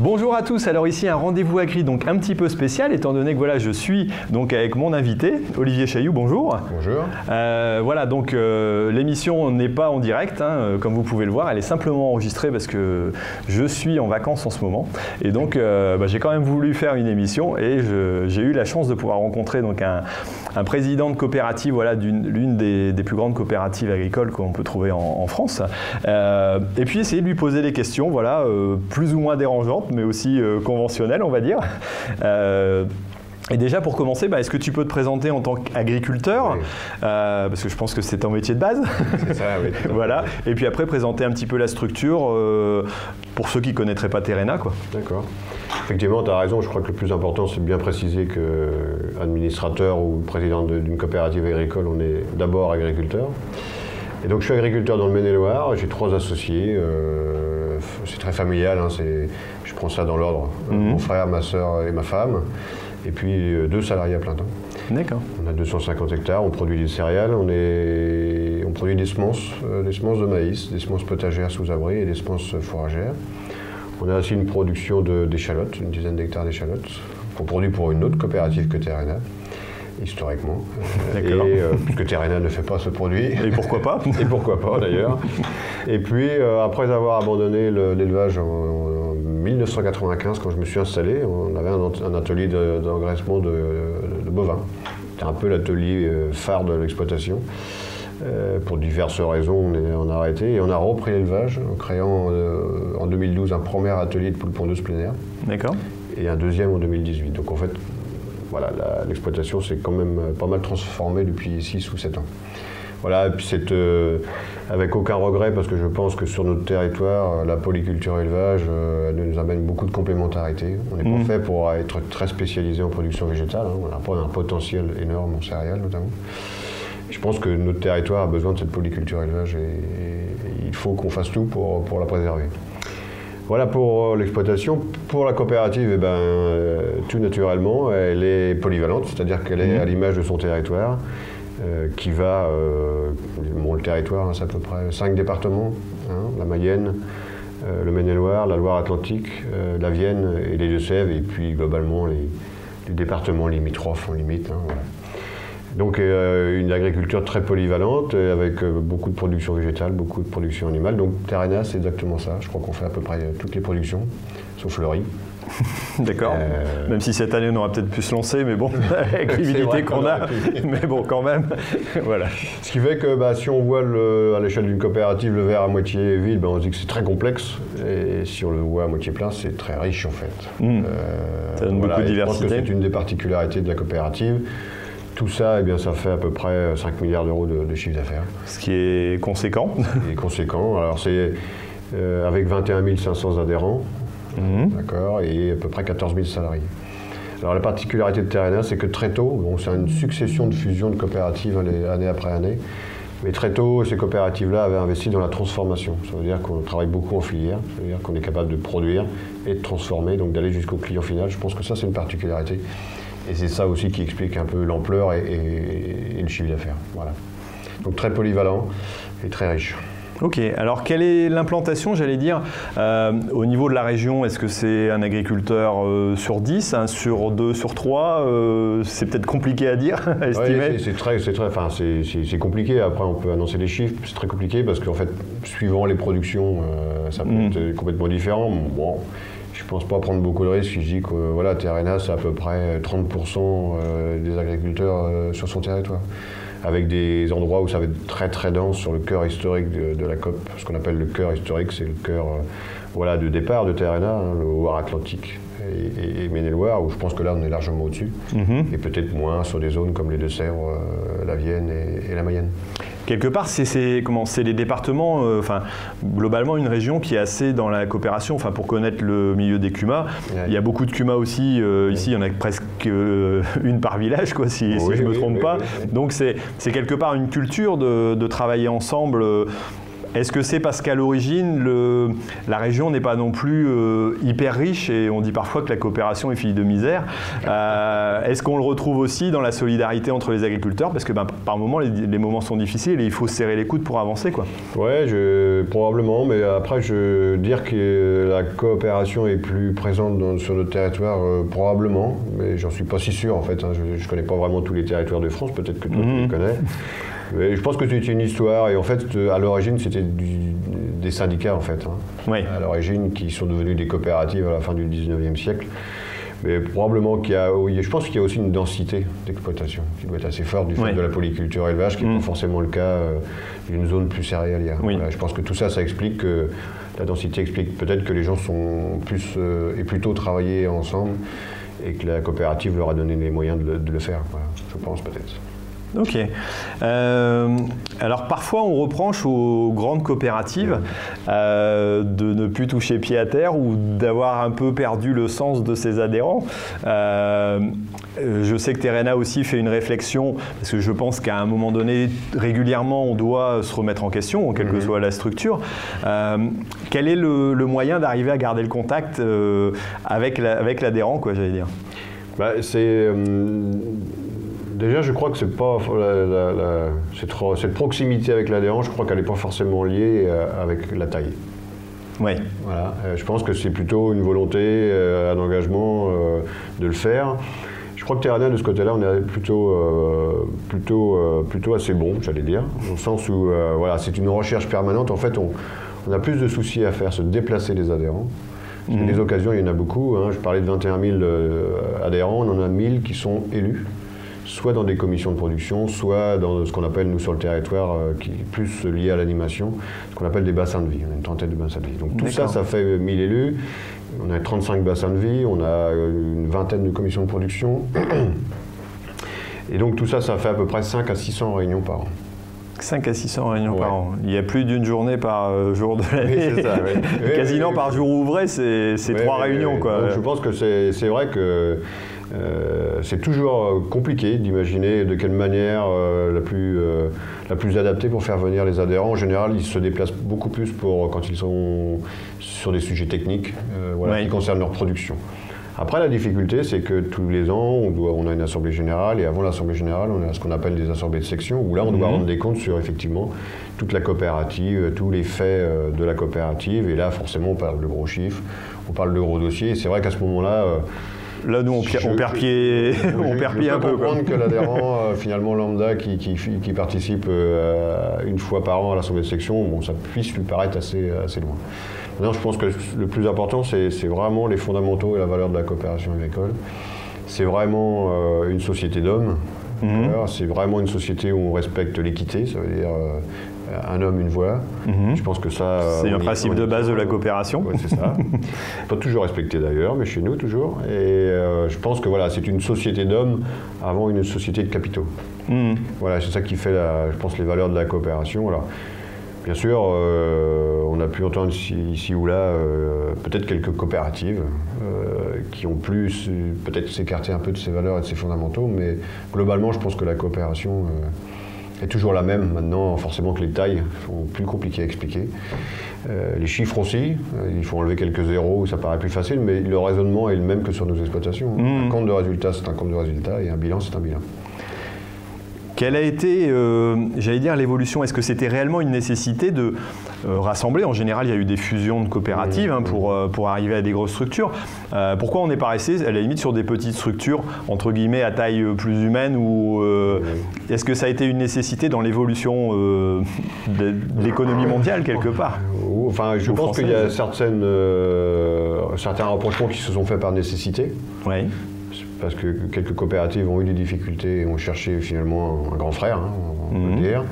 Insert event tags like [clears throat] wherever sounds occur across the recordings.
Bonjour à tous, alors ici un rendez-vous agri donc un petit peu spécial étant donné que voilà je suis donc avec mon invité Olivier Chailloux, bonjour. Bonjour. Euh, voilà donc euh, l'émission n'est pas en direct hein, euh, comme vous pouvez le voir, elle est simplement enregistrée parce que je suis en vacances en ce moment. Et donc bah, j'ai quand même voulu faire une émission et j'ai eu la chance de pouvoir rencontrer donc un, président de coopérative voilà d'une l'une des, plus grandes coopératives agricoles qu'on peut trouver en, en France. Et puis essayer de lui poser des questions voilà plus ou moins dérangeantes mais aussi euh, conventionnelle, on va dire. Euh, et déjà pour commencer, bah, est-ce que tu peux te présenter en tant qu'agriculteur? Euh, Parce que je pense que c'est ton métier de base. C'est ça, oui. [laughs] voilà. Et puis après présenter un petit peu la structure pour ceux qui ne connaîtraient pas Terena. D'accord. Effectivement, tu as raison. Je crois que le plus important, c'est de bien préciser que administrateur ou président d'une coopérative agricole, on est d'abord agriculteur. Et donc je suis agriculteur dans le Maine-et-Loire. J'ai trois associés. c'est très familial. Hein, je prends ça dans l'ordre. Mhm. Mon frère, ma soeur et ma femme. Et puis euh, deux salariés à plein temps. D'accord. On a 250 hectares, on produit des céréales, on, est, on produit des semences, euh, des semences de maïs, des semences potagères sous abri et des semences fourragères. On a aussi une production d'échalotes, une dizaine d'hectares d'échalotes, qu'on produit pour une autre coopérative que Terrena historiquement. Et, euh, puisque Terrena ne fait pas ce produit. [laughs] Et pourquoi pas Et pourquoi pas d'ailleurs. Et puis, après avoir abandonné l'élevage en, 1995, quand je me suis installé, on avait un, atelier d'engraissement de, bovins. C'était un peu l'atelier euh, phare de l'exploitation. Euh, pour diverses raisons, on, a arrêté et on a repris l'élevage en créant euh, en 2012 un premier atelier de poules pondeuses plein air. D'accord. Et un deuxième en 2018. Donc en fait, voilà, l'exploitation s'est quand même pas mal transformée depuis 6 ou 7 ans. Voilà, et puis c'est euh, avec aucun regret parce que je pense que sur notre territoire, euh, la polyculture élevage, euh, elle nous amène beaucoup de complémentarité. On n'est pas mmh. fait pour être très spécialisé en production végétale. Hein. On a un potentiel énorme en céréales notamment. Je pense que notre territoire a besoin de cette polyculture élevage et, il faut qu'on fasse tout pour, pour la préserver. Voilà pour l'exploitation. Pour la coopérative, eh ben, tout naturellement, elle est polyvalente, c'est-à-dire qu'elle est mmh. à l'image de son territoire. Euh, qui va, euh, le territoire, hein, c'est à peu près cinq départements, hein, la Mayenne, euh, le Maine-et-Loire, la Loire-Atlantique, la Vienne et les Deux-Sèvres, et puis globalement les, départements limitrophes en limite. Hein, Donc une agriculture très polyvalente, avec beaucoup de production végétale, beaucoup de production animale. Donc Terrena, c'est exactement ça. Je crois qu'on fait à peu près toutes les productions, sauf le riz. [laughs] D'accord. Euh, même si cette année on aura peut-être pu se lancer, mais bon, [laughs] avec l'humidité qu'on a, [laughs] mais bon, quand même, voilà. Ce qui fait que bah, si on voit le, à l'échelle d'une coopérative le verre à moitié vide, bah, on se dit que c'est très complexe, et si on le voit à moitié plein, c'est très riche en fait. Hmm. Euh, ça donne beaucoup de diversité. c'est une des particularités de la coopérative. Tout ça, eh bien, ça fait à peu près 5 milliards d'euros de, chiffre d'affaires. Ce qui est conséquent. Ce qui est conséquent. Alors c'est euh, avec 21 500 adhérents. Mhm. D'accord, et à peu près 14 000 salariés. Alors la particularité de Terrena, c'est que très tôt, bon, c'est une succession de fusions de coopératives année après année, mais très tôt, ces coopératives-là avaient investi dans la transformation. Ça veut dire qu'on travaille beaucoup en filière, ça veut dire qu'on est capable de produire et de transformer, donc d'aller jusqu'au client final. Je pense que ça, c'est une particularité. Et c'est ça aussi qui explique un peu l'ampleur et, et, le chiffre d'affaires. Voilà. Donc très polyvalent et très riche. Ok, alors quelle est l'implantation, j'allais dire, euh, au niveau de la région Est-ce que c'est un agriculteur euh, sur 10, un sur 2, sur 3 euh, C'est peut-être compliqué à dire, [laughs] à estimer c'est très, très, enfin, c'est compliqué. Après, on peut annoncer les chiffres, c'est très compliqué parce qu'en fait, suivant les productions, ça peut mm. être complètement différent. Bon, je ne pense pas prendre beaucoup de risques si je dis que voilà, Terrena, c'est à peu près 30% des agriculteurs sur son territoire avec des endroits où ça va être très très dense sur le cœur historique de, la COP. Ce qu'on appelle le cœur historique, c'est le cœur euh, voilà, de départ de Terrena, hein, le Loire Atlantique. Et, et Maine-et-Loire, où je pense que là, on est largement au-dessus. Mhm. Et peut-être moins sur des zones comme les Deux-Sèvres, euh, la Vienne et, et la Mayenne. Quelque part, c'est- c'est comment C'est les départements, euh, enfin, globalement, une région qui est assez dans la coopération. Enfin, pour connaître le milieu des CUMA, Ouais. il y a beaucoup de CUMA aussi. euh, Ici, il y en a presque [laughs] une par village, quoi, si, je ne me trompe oui, pas. Donc, c'est c'est quelque part une culture de, de travailler ensemble. Est-ce que c'est parce qu'à l'origine, le- la région n'est pas non plus euh, hyper riche et on dit parfois que la coopération est fille de misère Euh, [laughs] Est-ce qu'on le retrouve aussi dans la solidarité entre les agriculteurs? Parce que ben, par moments, les, les moments sont difficiles et il faut se serrer les coudes pour avancer. Quoi. Ouais, je, probablement, mais après, je dire que la coopération est plus présente dans- sur notre territoire, euh, probablement, mais j'en suis pas si sûr en fait. hein. Je, je connais pas vraiment tous les territoires de France, peut-être que toi tu Mhm. les connais. [laughs] Je pense que c'est une histoire, et en fait, euh, à l'origine, c'était des syndicats en fait. hein. Oui. À l'origine, qui sont devenus des coopératives à la fin du 19e siècle. Mais probablement qu'il y a, oui, je pense qu'il y a aussi une densité d'exploitation qui doit être assez forte du fait de la polyculture élevage, qui n'est Mm. pas forcément le cas euh, d'une zone plus céréalière. Oui. Voilà, je pense que tout ça, ça explique que la densité explique peut-être que les gens sont plus euh, et plutôt travaillés ensemble et que la coopérative leur a donné les moyens de le, de le faire. Voilà, je pense peut-être. Ok. Euh, alors parfois on reproche aux grandes coopératives euh, de ne plus toucher pied à terre ou d'avoir un peu perdu le sens de ses adhérents. Euh, je sais que Terena aussi fait une réflexion parce que je pense qu'à un moment donné, régulièrement, on doit se remettre en question, quelle que Mhm. soit la structure. Quel est le, le moyen d'arriver à garder le contact avec la- avec l'adhérent, quoi, j'allais dire? Bah, c'est déjà, je crois que c'est pas la- la- la- cette, proximité avec l'adhérent. Je crois qu'elle n'est pas forcément liée euh, avec la taille. Oui. Voilà, euh, je pense que c'est plutôt une volonté, euh, un engagement de le faire. Je crois que Terrania, de ce côté-là, on est plutôt, euh, plutôt, euh, plutôt assez bon, j'allais dire, au sens où euh, voilà, c'est une recherche permanente. En fait, on, on a plus de soucis à faire, se déplacer les adhérents. Parce que. Les occasions, il y en a beaucoup. hein. Je parlais de 21 000 euh, adhérents, on en a 1000 qui sont élus, soit dans des commissions de production, soit dans ce qu'on appelle, nous, sur le territoire, euh, qui est plus lié à l'animation, ce qu'on appelle des bassins de vie. On a une trentaine de bassins de vie. Donc tout ça, ça fait 1000 élus. On a 35 bassins de vie, on a euh, une vingtaine de commissions de production. [clears throat] Et donc tout ça, ça fait à peu près 5 à 600 réunions par an. 5 à 600 réunions Ouais. par an. Il y a plus d'une journée par euh, jour de l'année. c'est ça, oui. [laughs] Oui, Quasiment oui, par jour ouvré, c'est trois réunions. Quoi. Donc, je pense que c'est vrai que euh, c'est toujours euh, compliqué d'imaginer de quelle manière euh, la, plus, euh, la plus adaptée pour faire venir les adhérents. En général, ils se déplacent beaucoup plus pour, quand ils sont sur des sujets techniques voilà, Ouais. qui concernent leur production. Après, la difficulté, c'est que tous les ans, on, doit, on a une assemblée générale, et avant l'assemblée générale, on a ce qu'on appelle des assemblées de section, où là, on doit Mhm. rendre des comptes sur effectivement toute la coopérative, tous les faits de la coopérative, et là, forcément, on parle de gros chiffres, on parle de gros dossiers, et c'est vrai qu'à ce moment-là, Là, nous, on, je- perd pied, [laughs] je- on je perd peux pied un peu. quoi. comprendre que l'adhérent, euh, finalement lambda, qui, qui, qui participe euh, une fois par an à l'assemblée de section, bon, ça puisse lui paraître assez, assez loin. Maintenant, je pense que le plus important, c'est vraiment les fondamentaux et la valeur de la coopération agricole. C'est vraiment euh, une société d'hommes. Mhm. C'est vraiment une société où on respecte l'équité, ça veut dire euh, un homme, une voix. Mhm. Je pense que ça. euh, C'est un principe de base de la tient. coopération. Ouais, c'est ça. [laughs] Pas toujours respecté d'ailleurs, mais chez nous toujours. Et euh, je pense que voilà, c'est une société d'hommes avant une société de capitaux. Mhm. Voilà, c'est ça qui fait, la- je pense, les valeurs de la coopération. Alors, bien sûr, euh, on a pu entendre ici, ici ou là euh, peut-être quelques coopératives euh, qui ont plus euh, peut-être s'écarter un peu de ces valeurs et de ces fondamentaux, mais globalement, je pense que la coopération euh, est toujours la même. Maintenant, forcément que les tailles sont plus compliquées à expliquer. Euh, les chiffres aussi, euh, il faut enlever quelques zéros, ça paraît plus facile, mais le raisonnement est le même que sur nos exploitations. Mhm. Un compte de résultat, c'est un compte de résultat, et un bilan, c'est un bilan. Quelle a été, euh, j'allais dire, l'évolution? Est-ce que c'était réellement une nécessité de euh, rassembler? En général, il y a eu des fusions de coopératives hein, pour, euh, pour arriver à des grosses structures. Pourquoi on n'est pas resté, à la limite, sur des petites structures, entre guillemets, à taille plus humaine ou Est-ce que ça a été une nécessité dans l'évolution de, de l'économie mondiale, quelque part? Enfin, je pense qu'il y a certaines, certains rapprochements qui se sont faits par nécessité. Oui. Parce que quelques coopératives ont eu des difficultés et ont cherché finalement un grand frère, hein, on peut Mhm. dire.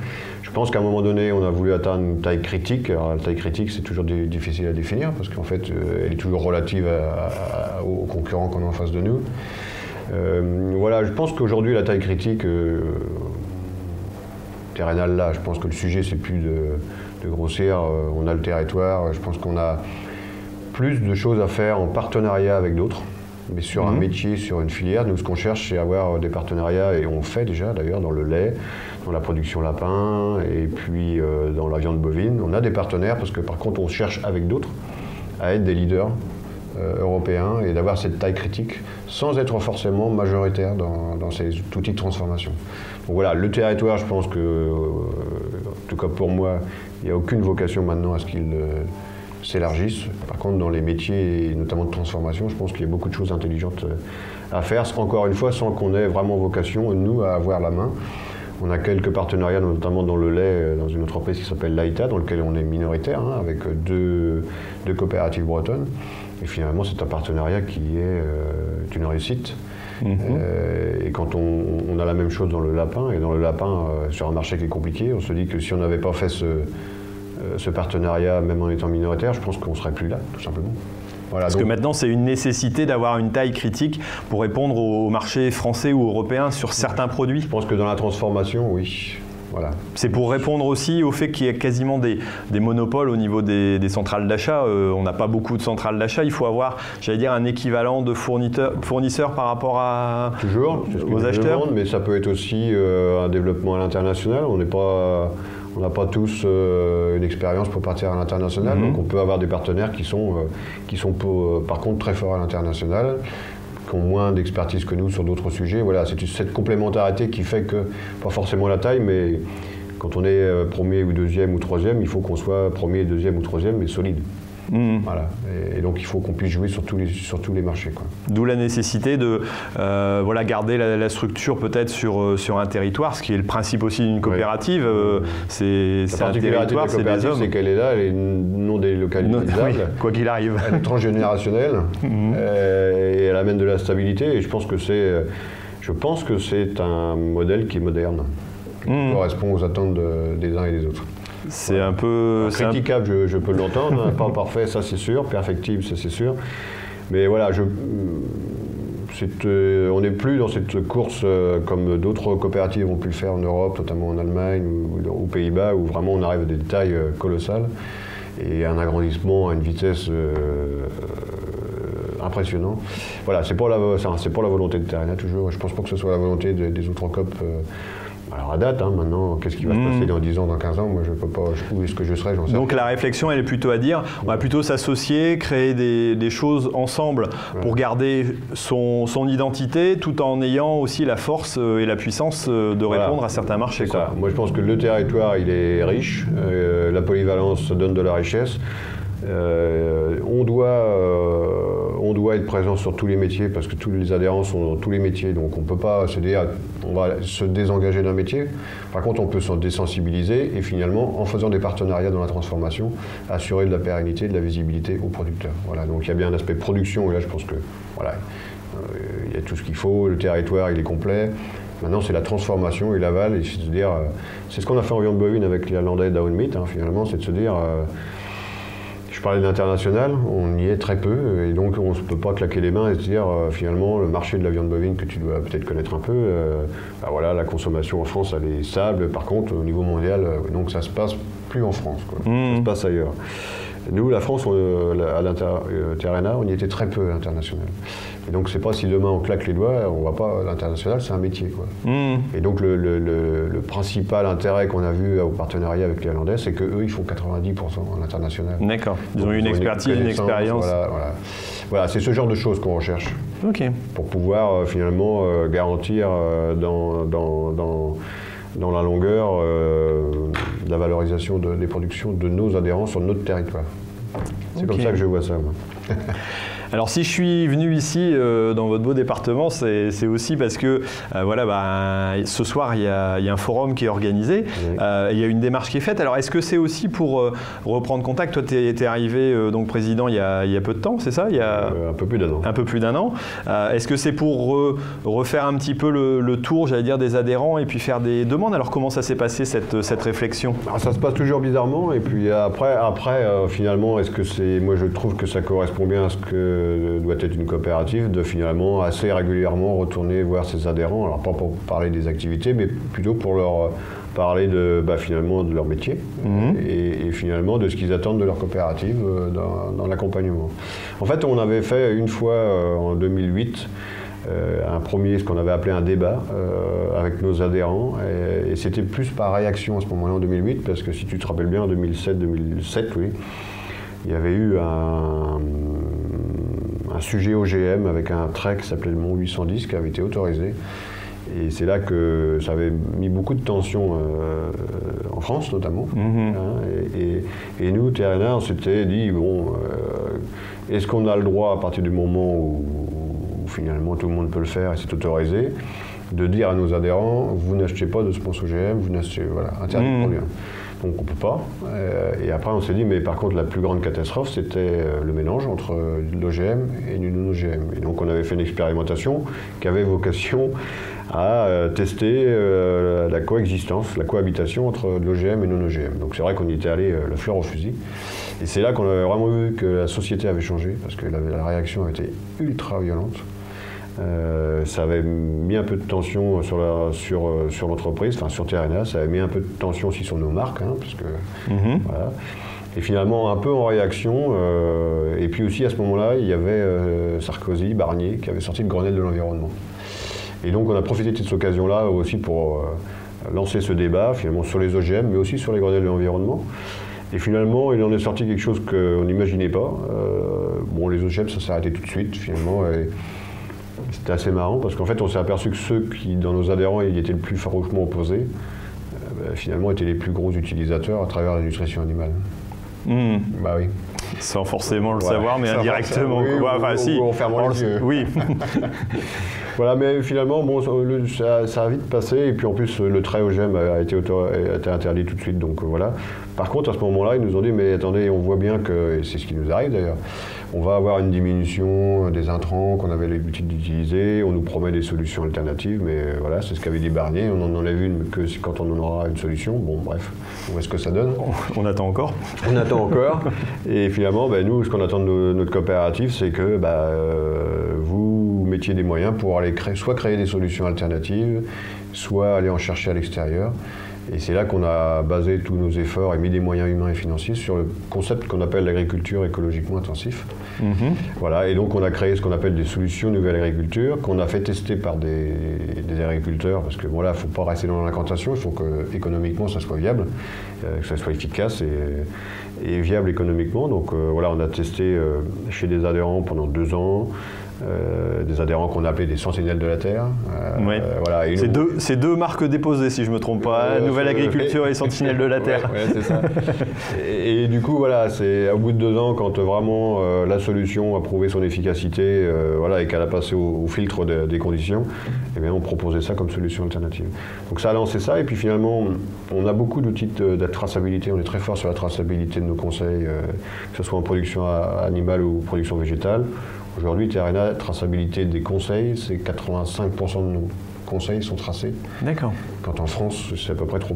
Je pense qu'à un moment donné, on a voulu atteindre une taille critique. Alors, la taille critique, c'est toujours di- difficile à définir parce qu'en fait, euh, elle est toujours relative à- à- aux concurrents qu'on a en face de nous. Euh, voilà, je pense qu'aujourd'hui, la taille critique, euh, terrénale là, je pense que le sujet, c'est plus de, de grossir. Euh, on a le territoire. Je pense qu'on a plus de choses à faire en partenariat avec d'autres. Mais sur un Mhm. métier, sur une filière, nous, ce qu'on cherche, c'est avoir des partenariats, et on fait déjà d'ailleurs dans le lait, dans la production lapin, et puis euh, dans la viande bovine. On a des partenaires parce que par contre, on cherche avec d'autres à être des leaders euh, européens et d'avoir cette taille critique sans être forcément majoritaire dans, dans ces outils de transformation. Donc voilà, le territoire, je pense que, euh, en tout cas pour moi, il n'y a aucune vocation maintenant à ce qu'il euh, s'élargisse. Par contre, dans les métiers, notamment de transformation, je pense qu'il y a beaucoup de choses intelligentes euh, à faire, encore une fois, sans qu'on ait vraiment vocation, nous, à avoir la main. On a quelques partenariats, notamment dans le lait, euh, dans une entreprise qui s'appelle Laïta, dans lequel on est minoritaire, hein, avec euh, deux, deux coopératives bretonnes. Et finalement, c'est un partenariat qui est euh, une réussite. Mhm. Euh, et quand on, on a la même chose dans le lapin, et dans le lapin, euh, sur un marché qui est compliqué, on se dit que si on n'avait pas fait ce, ce partenariat, même en étant minoritaire, je pense qu'on ne serait plus là, tout simplement. Voilà, Parce que maintenant, c'est une nécessité d'avoir une taille critique pour répondre au marché français ou européen sur certains produits. je pense que dans la transformation, oui. Voilà. C'est pour répondre aussi au fait qu'il y a quasiment des, des monopoles au niveau des, des centrales d'achat. Euh, on n'a pas beaucoup de centrales d'achat. Il faut avoir, j'allais dire, un équivalent de fournisseur, fournisseur par rapport à, Toujours, aux acheteurs. demande, mais ça peut être aussi euh, un développement à l'international. On n'est pas, on n'a pas tous euh, une expérience pour partir à l'international, Mhm. donc on peut avoir des partenaires qui sont, euh, qui sont pour- euh, par contre très forts à l'international, qui ont moins d'expertise que nous sur d'autres sujets. Voilà, c'est cette complémentarité qui fait que, pas forcément la taille, mais quand on est premier ou deuxième ou troisième, il faut qu'on soit premier, deuxième ou troisième, mais solide. Voilà. Et, et donc il faut qu'on puisse jouer sur tous les, sur tous les marchés. D'où la nécessité de euh, voilà, garder la, la structure peut-être sur, euh, sur un territoire, ce qui est le principe aussi d'une coopérative. Euh, c'est un territoire, c'est des hommes. c'est qu'elle est là, elle est non délocalisable. oui, quoi qu'il arrive. Elle est transgénérationnelle [laughs] Mhm. euh, et elle amène de la stabilité. Et je pense que c'est, je pense que c'est un modèle qui est moderne, qui Mhm. correspond aux attentes de- des uns et des autres. C'est un peu. c'est un- Critiquable, je, je peux l'entendre, hein, [laughs] pas parfait, ça c'est sûr, perfectible, ça c'est sûr. Mais voilà, je, c'est, euh, on n'est plus dans cette course euh, comme d'autres coopératives ont pu le faire en Europe, notamment en Allemagne ou aux Pays-Bas, où vraiment on arrive à des tailles euh, colossales et un agrandissement à une vitesse euh, euh, impressionnant. Voilà, c'est pour la, volonté de Terrena toujours. Je pense pas que ce soit la volonté de- des autres COP. Alors à date, hein, maintenant, qu'est-ce qui va se passer dans 10 ans, dans 15 ans? Moi, je peux pas. Où est-ce que je serai J'en sais Donc la réflexion, elle est plutôt à dire, on va plutôt s'associer, créer des, des choses ensemble pour garder son, son identité, tout en ayant aussi la force euh, et la puissance euh, de Voilà. répondre à certains marchés. Quoi. Moi, je pense que le territoire, il est riche. euh, la polyvalence donne de la richesse. Euh, on, doit, euh, on doit être présent sur tous les métiers parce que tous les adhérents sont dans tous les métiers. Donc, on ne peut pas se dire on va se désengager d'un métier. Par contre, on peut s'en désensibiliser et finalement, en faisant des partenariats dans la transformation, assurer de la pérennité, de la visibilité aux producteurs. Voilà. Donc, il y a bien un aspect production. Et là, je pense que voilà, euh, il y a tout ce qu'il faut. Le territoire, il est complet. Maintenant, c'est la transformation et l'aval. Et c'est de dire, euh, c'est ce qu'on a fait en viande bovine avec les Irlandais Down hein, finalement, c'est de se dire, euh, je parlais de l'international, on y est très peu, et donc on ne peut pas claquer les mains et se dire, euh, finalement, le marché de la viande bovine que tu dois peut-être connaître un peu, euh, bah voilà, la consommation en France, elle est stable. Par contre, au niveau mondial, euh, donc ça se passe plus en France, quoi. Ça se passe ailleurs. Nous, la France, on, à l'inter- Terrena, on y était très peu à l'international. Et donc, c'est pas si demain on claque les doigts, on va pas l'international, c'est un métier. Quoi. Mhm. Et donc, le, le- le- le principal intérêt qu'on a vu au partenariat avec les Irlandais, c'est qu'eux, ils font 90% à l'international. D'accord. Ils ont Donc, une expertise, une expérience. Voilà, voilà. Voilà, c'est ce genre de choses qu'on recherche Ok. pour pouvoir euh, finalement euh, garantir euh, dans, dans, dans, dans la longueur euh, la valorisation de- des productions de nos adhérents sur notre territoire. C'est comme ça que je vois ça. Moi. [laughs] Alors si je suis venu ici euh, dans votre beau département, c'est aussi parce que euh, voilà, bah, ce soir il y, a, un forum qui est organisé, euh, il y a une démarche qui est faite. Alors est-ce que c'est aussi pour reprendre contact? Toi, tu es, arrivé donc président il y, a, peu de temps, c'est ça? Il y a Un peu plus d'un an. Un peu plus d'un an. est-ce que c'est pour refaire un petit peu le, tour, j'allais dire, des adhérents et puis faire des demandes? Alors comment ça s'est passé cette, cette réflexion? Ah, Ça se passe toujours bizarrement et puis après, après finalement, est-ce que c'est, moi je trouve que ça correspond bien à ce que doit être une coopérative, de finalement assez régulièrement retourner voir ses adhérents, alors pas pour parler des activités, mais plutôt pour leur parler de, bah, finalement de leur métier mhm. et, finalement de ce qu'ils attendent de leur coopérative euh, dans, l'accompagnement. En fait, on avait fait une fois euh, en 2008 euh, un premier, ce qu'on avait appelé un débat avec nos adhérents. Et, et c'était plus par réaction à ce moment-là en 2008, parce que si tu te rappelles bien, en 2007-2007, oui, il y avait eu un, sujet OGM avec un trait qui s'appelait le Mont 810 qui avait été autorisé. Et c'est là que ça avait mis beaucoup de tension euh, en France notamment. Mhm. Hein, et, nous, TRNA, on s'était dit, bon, euh, est-ce qu'on a le droit à partir du moment où, finalement tout le monde peut le faire et c'est autorisé, de dire à nos adhérents, vous n'achetez pas de sponsor OGM, vous n'achetez, voilà, interdit de produire. Donc on ne peut pas. Euh, et après on s'est dit, mais par contre la plus grande catastrophe, c'était euh, le mélange entre l'OGM et du non-OGM. Et donc on avait fait une expérimentation qui avait vocation à euh, tester la coexistence, la cohabitation entre l'OGM et non-OGM. Donc c'est vrai qu'on y était allé le fleur au fusil. Et c'est là qu'on avait vraiment vu que la société avait changé, parce que la réaction avait été ultra violente. Euh, ça avait mis un peu de tension sur, la, sur, euh, sur l'entreprise, enfin sur Terrena, ça avait mis un peu de tension aussi sur nos marques, hein, parce que, mhm. voilà. Et finalement, un peu en réaction, euh, et puis aussi à ce moment-là, il y avait Sarkozy, Barnier, qui avait sorti le Grenelle de l'environnement. Et donc on a profité de cette occasion-là aussi pour lancer ce débat, finalement, sur les OGM, mais aussi sur les Grenelles de l'environnement. Et finalement, il en est sorti quelque chose qu'on n'imaginait pas. bon, les OGM, ça s'est arrêté tout de suite, finalement. Et, c'était assez marrant parce qu'en fait, on s'est aperçu que ceux qui, dans nos adhérents, y étaient le plus farouchement opposés, euh, bah, finalement, étaient les plus gros utilisateurs à travers la nutrition animale. Hmm. Bah oui. Sans forcément le savoir, mais indirectement. Oui, enfin, si. en fermant les yeux. Oui. [laughs] voilà, mais finalement, bon, ça, a vite passé, et puis en plus, le trait OGM a été, a été interdit tout de suite, donc voilà. Par contre, à ce moment-là, ils nous ont dit, mais attendez, on voit bien que, et c'est ce qui nous arrive d'ailleurs, on va avoir une diminution des intrants qu'on avait l'habitude d'utiliser, on nous promet des solutions alternatives, mais voilà, c'est ce qu'avait dit Barnier, on n'en enlève une que quand on en aura une solution. Bon, bref, on voit ce que ça donne. On attend encore. On attend encore. Et finalement, ben, nous, ce qu'on attend de notre coopérative, c'est que ben, euh, vous mettiez des moyens pour aller créer, soit créer des solutions alternatives, soit aller en chercher à l'extérieur. Et c'est là qu'on a basé tous nos efforts et mis des moyens humains et financiers sur le concept qu'on appelle l'agriculture écologiquement intensif. Mhm. Voilà, et donc on a créé ce qu'on appelle des solutions nouvelle agriculture, qu'on a fait tester par des, agriculteurs, parce que voilà, il ne faut pas rester dans l'incantation, il faut que économiquement ça soit viable, euh, que ça soit efficace et, viable économiquement. Donc euh, voilà, on a testé euh, chez des adhérents pendant deux ans. Euh, des adhérents qu'on appelait des sentinelles de la Terre. Euh, voilà, c'est deux, deux, marques déposées, si je ne me trompe pas, euh, Nouvelle Agriculture et Sentinelles de la [laughs] Terre. ouais, c'est ça. et, du coup, voilà, c'est au bout de deux ans, quand vraiment la solution a prouvé son efficacité voilà, et qu'elle a passé au, filtre des conditions, eh bien, on proposait ça comme solution alternative. Donc ça a lancé ça, et puis finalement, on a beaucoup d'outils de, de, traçabilité, on est très fort sur la traçabilité de nos conseils, que ce soit en production animale ou production végétale. Aujourd'hui, Terrena, traçabilité des conseils, c'est 85% de nos conseils sont tracés. D'accord. Quand en France, c'est à peu près 3%.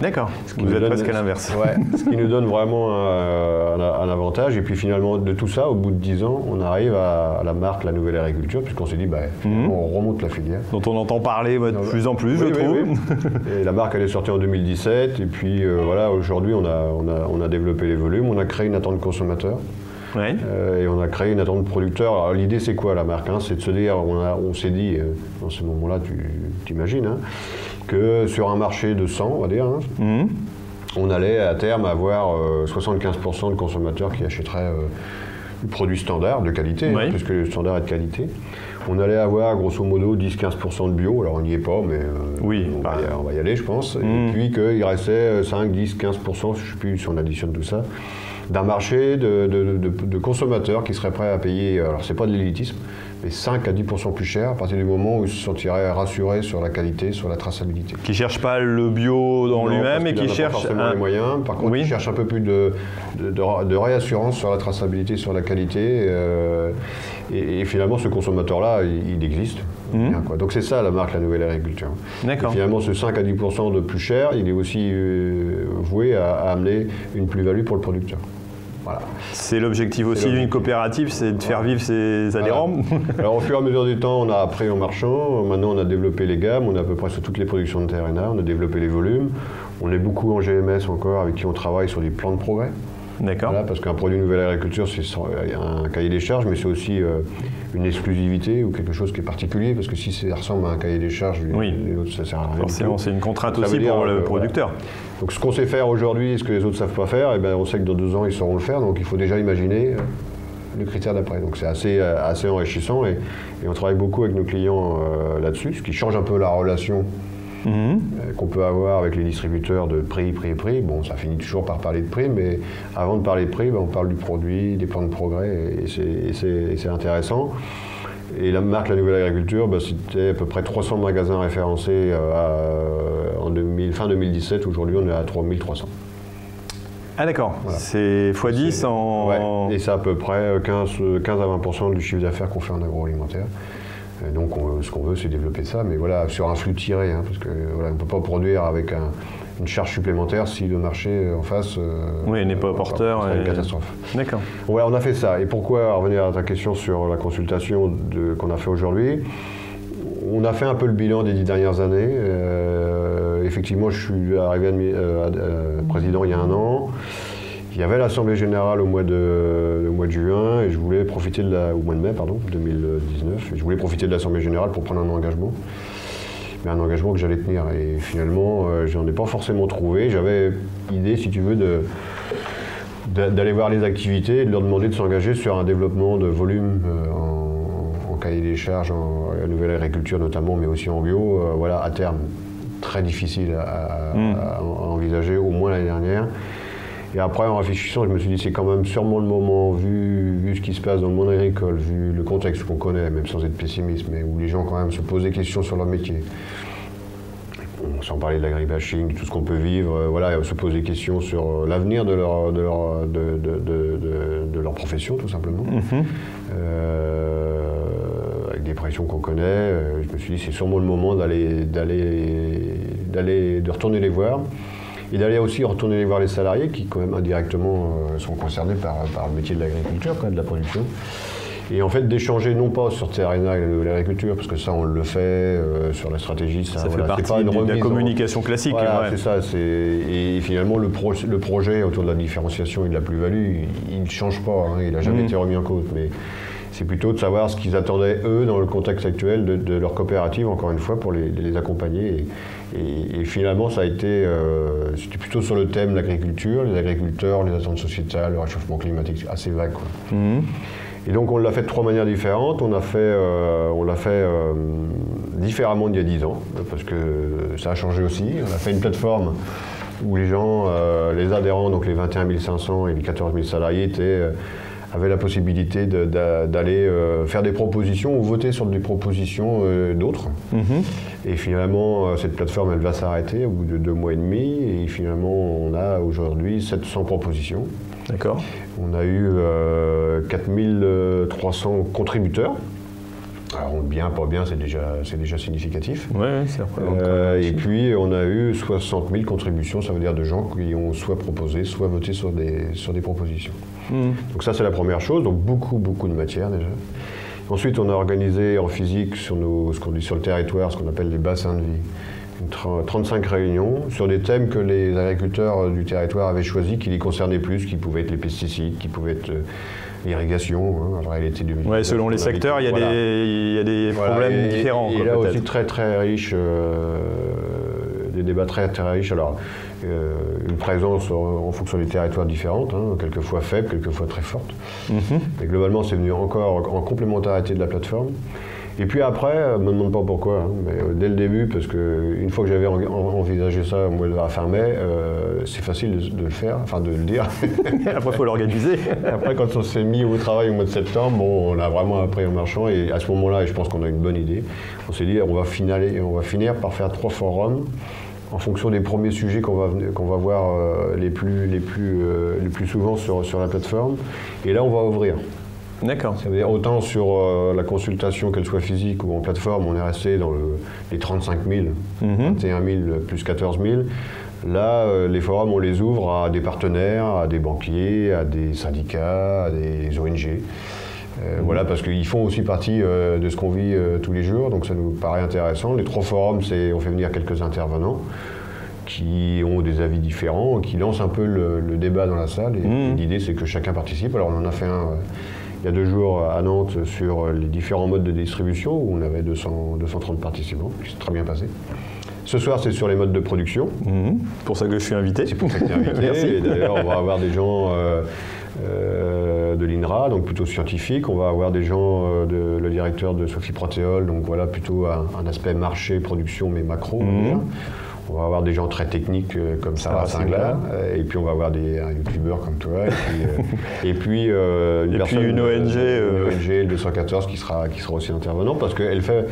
D'accord, ce qui nous êtes presque l'inverse. Ouais, [laughs] ce qui nous donne vraiment un, avantage. Et puis finalement, de tout ça, au bout de 10 ans, on arrive à, la marque La Nouvelle Agriculture, puisqu'on s'est dit, bah, mhm. on remonte la filière. Dont on entend parler de plus en plus, je trouve. [laughs] et la marque, elle est sortie en 2017. Et puis euh, voilà, aujourd'hui, on a, on, a, on a développé les volumes, on a créé une attente consommateur. Euh, et on a créé une attente producteur. Alors l'idée c'est quoi la marque hein? C'est de se dire, on, on s'est dit, euh, dans ce moment-là, tu t'imagines, hein, que sur un marché de 100, on va dire, hein, mhm. on allait à terme avoir 75% euh, de consommateurs qui achèteraient du produit standard de qualité, puisque le standard est de qualité. On allait avoir grosso modo 10-15% de bio, alors on n'y est pas, mais oui, on, va y, aller, je pense. Et mhm. puis qu'il restait 5, 10, 15%, je ne sais plus si on additionne tout ça, d'un marché de, consommateurs qui seraient prêts à payer, alors c'est pas de l'élitisme, mais 5 à 10% plus cher à partir du moment où ils se sentiraient rassurés sur la qualité, sur la traçabilité. Qui ne cherchent pas le bio dans lui-même et qui cherchent. forcément les moyens. Par contre, ils cherchent un peu plus de, de, réassurance sur la traçabilité, sur la qualité. Euh, et, finalement, ce consommateur-là, il, existe. Mhm. Donc c'est ça la marque La Nouvelle Agriculture. D'accord. Finalement, ce 5 à 10% de plus cher, il est aussi euh, voué à, à amener une plus-value pour le producteur. C'est l'objectif aussi d'une coopérative, c'est de faire vivre ses adhérents. [laughs] Alors au fur et à mesure du temps, on a appris en marchand, maintenant on a développé les gammes, on est à peu près sur toutes les productions de TRNA, on a développé les volumes, on est beaucoup en GMS encore avec qui on travaille sur des plans de progrès. D'accord. parce qu'un produit nouvelle agriculture, c'est un cahier des charges, mais c'est aussi euh, une exclusivité ou quelque chose qui est particulier, parce que si ça ressemble à un cahier des charges, oui. les autres, ça sert à rien. Forcément, c'est une contrainte aussi pour le producteur. Donc ce qu'on sait faire aujourd'hui et ce que les autres ne savent pas faire, eh ben, on sait que dans deux ans, ils sauront le faire, donc il faut déjà imaginer euh, le critère d'après. Donc c'est assez, euh, assez enrichissant et, on travaille beaucoup avec nos clients là-dessus, ce qui change un peu la relation Mhm. Euh, qu'on peut avoir avec les distributeurs de prix, prix, prix. Bon, ça finit toujours par parler de prix, mais avant de parler de prix, ben, on parle du produit, des plans de progrès, et c'est intéressant. Et la marque La Nouvelle Agriculture, ben, c'était à peu près 300 magasins référencés euh, en 2000, fin 2017. Aujourd'hui, on est à 3300. Ah d'accord, c'est x10 en... Et c'est à peu près 15, 15 à 20% du chiffre d'affaires qu'on fait en agroalimentaire. Donc ce qu'on veut, c'est développer ça, mais voilà, sur un flux tiré, hein, parce qu'on voilà, ne peut pas produire avec une charge supplémentaire si le marché en face euh, n'est pas porteur. C'est une catastrophe. D'accord. Ouais, on a fait ça. Et pourquoi revenir à ta question sur la consultation qu'on a fait aujourd'hui on a fait un peu le bilan des dix dernières années. Euh, effectivement, je suis arrivé à, président il y a un an. Il y avait l'Assemblée Générale au mois, de, mois de juin et je voulais profiter de la, au mois de mai, pardon, 2019, et je voulais profiter de l'Assemblée Générale pour prendre un engagement. Mais un engagement que j'allais tenir. Et finalement, euh, je n'en ai pas forcément trouvé. J'avais l'idée, si tu veux, de, d'aller voir les activités et de leur demander de s'engager sur un développement de volume euh, en, cahier des charges, en, nouvelle agriculture notamment, mais aussi en bio, euh, voilà, à terme très difficile à hmm. envisager, au moins l'année dernière. Et après, en réfléchissant, je me suis dit, c'est quand même sûrement le moment, vu, vu ce qui se passe dans le monde agricole, vu le contexte qu'on connaît, même sans être pessimiste, mais où les gens quand même se posent des questions sur leur métier. Sans parler de l'agribashing, tout ce qu'on peut vivre, euh, voilà, se poser des questions sur euh, l'avenir de leur, de, leur, de, de, leur profession, tout simplement. Mhm. Euh, avec des pressions qu'on connaît, je me suis dit, c'est sûrement le moment d'aller, d'aller, d'aller, de retourner les voir et d'aller aussi retourner voir les salariés qui quand même indirectement euh, sont concernés par, par, le métier de l'agriculture, de la production. Et en fait d'échanger non pas sur Terrena et l'agriculture, parce que ça on le fait, euh, sur la stratégie, ça, ça fait partie pas une de la communication classique. Voilà, c'est ça. Et finalement le, le, projet autour de la différenciation et de la plus-value, il ne change pas, hein, il n'a jamais mmh. été remis en cause. Mais c'est plutôt de savoir ce qu'ils attendaient, eux, dans le contexte actuel de, leur coopérative, encore une fois, pour les, accompagner. Et, finalement, ça a été, euh, c'était plutôt sur le thème de l'agriculture, les agriculteurs, les attentes sociétales, le réchauffement climatique, assez vague. Mhm. Et donc, on l'a fait de trois manières différentes. On, a fait, euh, on l'a fait euh, différemment d'il y a dix ans, parce que ça a changé aussi. On a fait une plateforme où les gens, les adhérents, donc les 21 500 et les 14 000 salariés, étaient avait la possibilité d'aller euh, faire des propositions ou voter sur des propositions euh, d'autres. Mhm. Et finalement, euh, cette plateforme, elle va s'arrêter au bout de deux mois et demi. Et finalement, on a aujourd'hui 700 propositions. D'accord. On a eu 4300 contributeurs. Alors bien, pas bien, c'est déjà, déjà significatif. Oui, c'est euh, Et puis on a eu 60 000 contributions, ça veut dire de gens qui ont soit proposé, soit voté sur des, sur des propositions. Hmm. Donc ça c'est la première chose, donc beaucoup, beaucoup de matière déjà. Ensuite on a organisé en physique sur nos, ce qu'on dit sur le territoire, ce qu'on appelle les bassins de vie. 35 réunions sur des thèmes que les agriculteurs du territoire avaient choisis, qui les concernaient plus, qui pouvaient être les pesticides, qui pouvaient être euh, l'irrigation. Hein, selon les secteurs, il y, a des, problèmes différents. Et, là aussi très très riche, euh, des débats très très riches. Alors, euh, une présence en, fonction des territoires différentes, hein, quelquefois faible, quelquefois très forte. Mhm. Mais globalement, c'est venu encore en complémentarité de la plateforme. Et puis après, euh, me demande pas pourquoi, hein, mais euh, dès le début, parce que une fois que j'avais en- en- envisagé ça au mois de fin mai, euh, c'est facile de, de le faire, enfin de le dire. [laughs] Après, il faut l'organiser. après, quand on s'est mis au travail au mois de septembre, bon, on a vraiment appris en marchant, et à ce moment-là, et je pense qu'on a une bonne idée, on s'est dit on va, finaler, on va finir par faire trois forums en fonction des premiers sujets qu'on va, qu'on va voir euh, les, plus, les, plus, euh, les plus souvent sur, sur la plateforme. Et là, on va ouvrir. D'accord. Autant sur euh, la consultation, qu'elle soit physique ou en plateforme, on est resté dans le- les 35 000, Mhm. 21 000 plus 14 000. Là, euh, les forums, on les ouvre à des partenaires, à des banquiers, à des syndicats, à des ONG. Euh, Voilà, parce qu'ils font aussi partie euh, de ce qu'on vit tous les jours, donc ça nous paraît intéressant. Les trois forums, c'est on fait venir quelques intervenants qui ont des avis différents, qui lancent un peu le, le débat dans la salle. Et, Mhm. et l'idée, c'est que chacun participe. Alors, on en a fait un il y a deux jours à Nantes sur les différents modes de distribution, où on avait 200, 230 participants, qui s'est très bien passé. Ce soir, c'est sur les modes de production. Mhm. Pour ça que je suis invité. C'est pour ça que tu es invité. [laughs] Merci. Et d'ailleurs, on va avoir des gens euh, euh, de l'INRA, donc plutôt scientifiques. On va avoir des gens, euh, de, le directeur de Sophie Protéol, donc voilà, plutôt un, un aspect marché, production, mais macro. dire. On va avoir des gens très techniques euh, comme Sarah Sarah Singla, euh, et puis on va avoir des, un youtubeur comme toi, et puis, [laughs] et puis, euh, Et puis une ONG, une ONG, le 214, qui sera, qui sera aussi intervenant, parce qu'elle fait,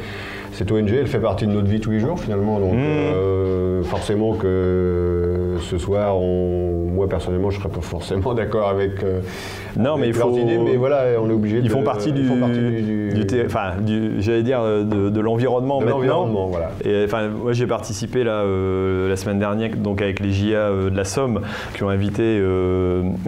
cette ONG, elle fait partie de notre vie tous les jours finalement, donc Mhm. euh, forcément que ce soir, on- moi personnellement, je ne serais pas forcément [laughs] d'accord avec, euh, Non, mais il faut. idées, mais voilà, on est obligé de... Ils font partie du, ils font partie du- du- enfin, j'allais dire euh, de, de l'environnement de maintenant. l'environnement, voilà. Et enfin, moi j'ai participé là euh, la semaine dernière donc avec les JA de la Somme qui ont invité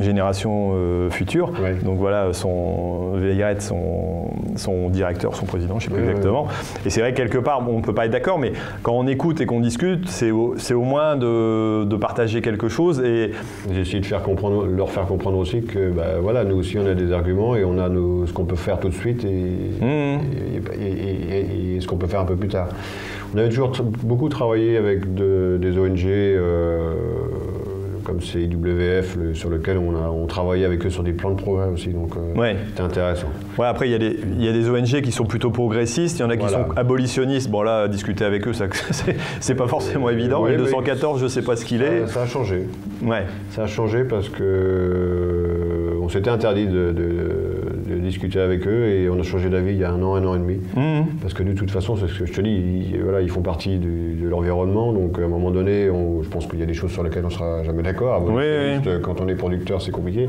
Génération Future. Ouais. Donc voilà, son Veillet, son, son directeur, son président, je sais plus Ouais, exactement. Et c'est vrai que quelque part, bon, on ne peut pas être d'accord, mais quand on écoute et qu'on discute, c'est au, moins de, de partager quelque chose. Et J'ai essayé de faire comprendre, leur faire comprendre aussi que bah, voilà, nous aussi on a des arguments et on a nos- ce qu'on peut faire tout de suite et, Mhm. et, et- ce qu'on peut faire un peu plus tard. On avait toujours beaucoup travaillé avec de- des ONG euh, comme CIWF le- sur lequel on, a, on travaillait avec eux sur des plans de progrès aussi, donc euh, ouais. c'était intéressant. Ouais, après, il y, a des- il y a des ONG qui sont plutôt progressistes, il y en a qui Voilà. sont abolitionnistes. Bon, là, discuter avec eux, [laughs] c'est- pas forcément évident. ouais, Et le mais- 214, je sais pas ce qu'il est. Ça, ça a changé. Ouais. Ça a changé parce que euh, on s'était interdit de, de- de discuter avec eux et on a changé d'avis il y a un an, un an et demi. Mhm. Parce que de toute façon, c'est ce que je te dis, ils, voilà, ils font partie du- de l'environnement, donc à un moment donné, on- je pense qu'il y a des choses sur lesquelles on ne sera jamais d'accord. Abolitionniste, oui. Quand on est producteur, c'est compliqué.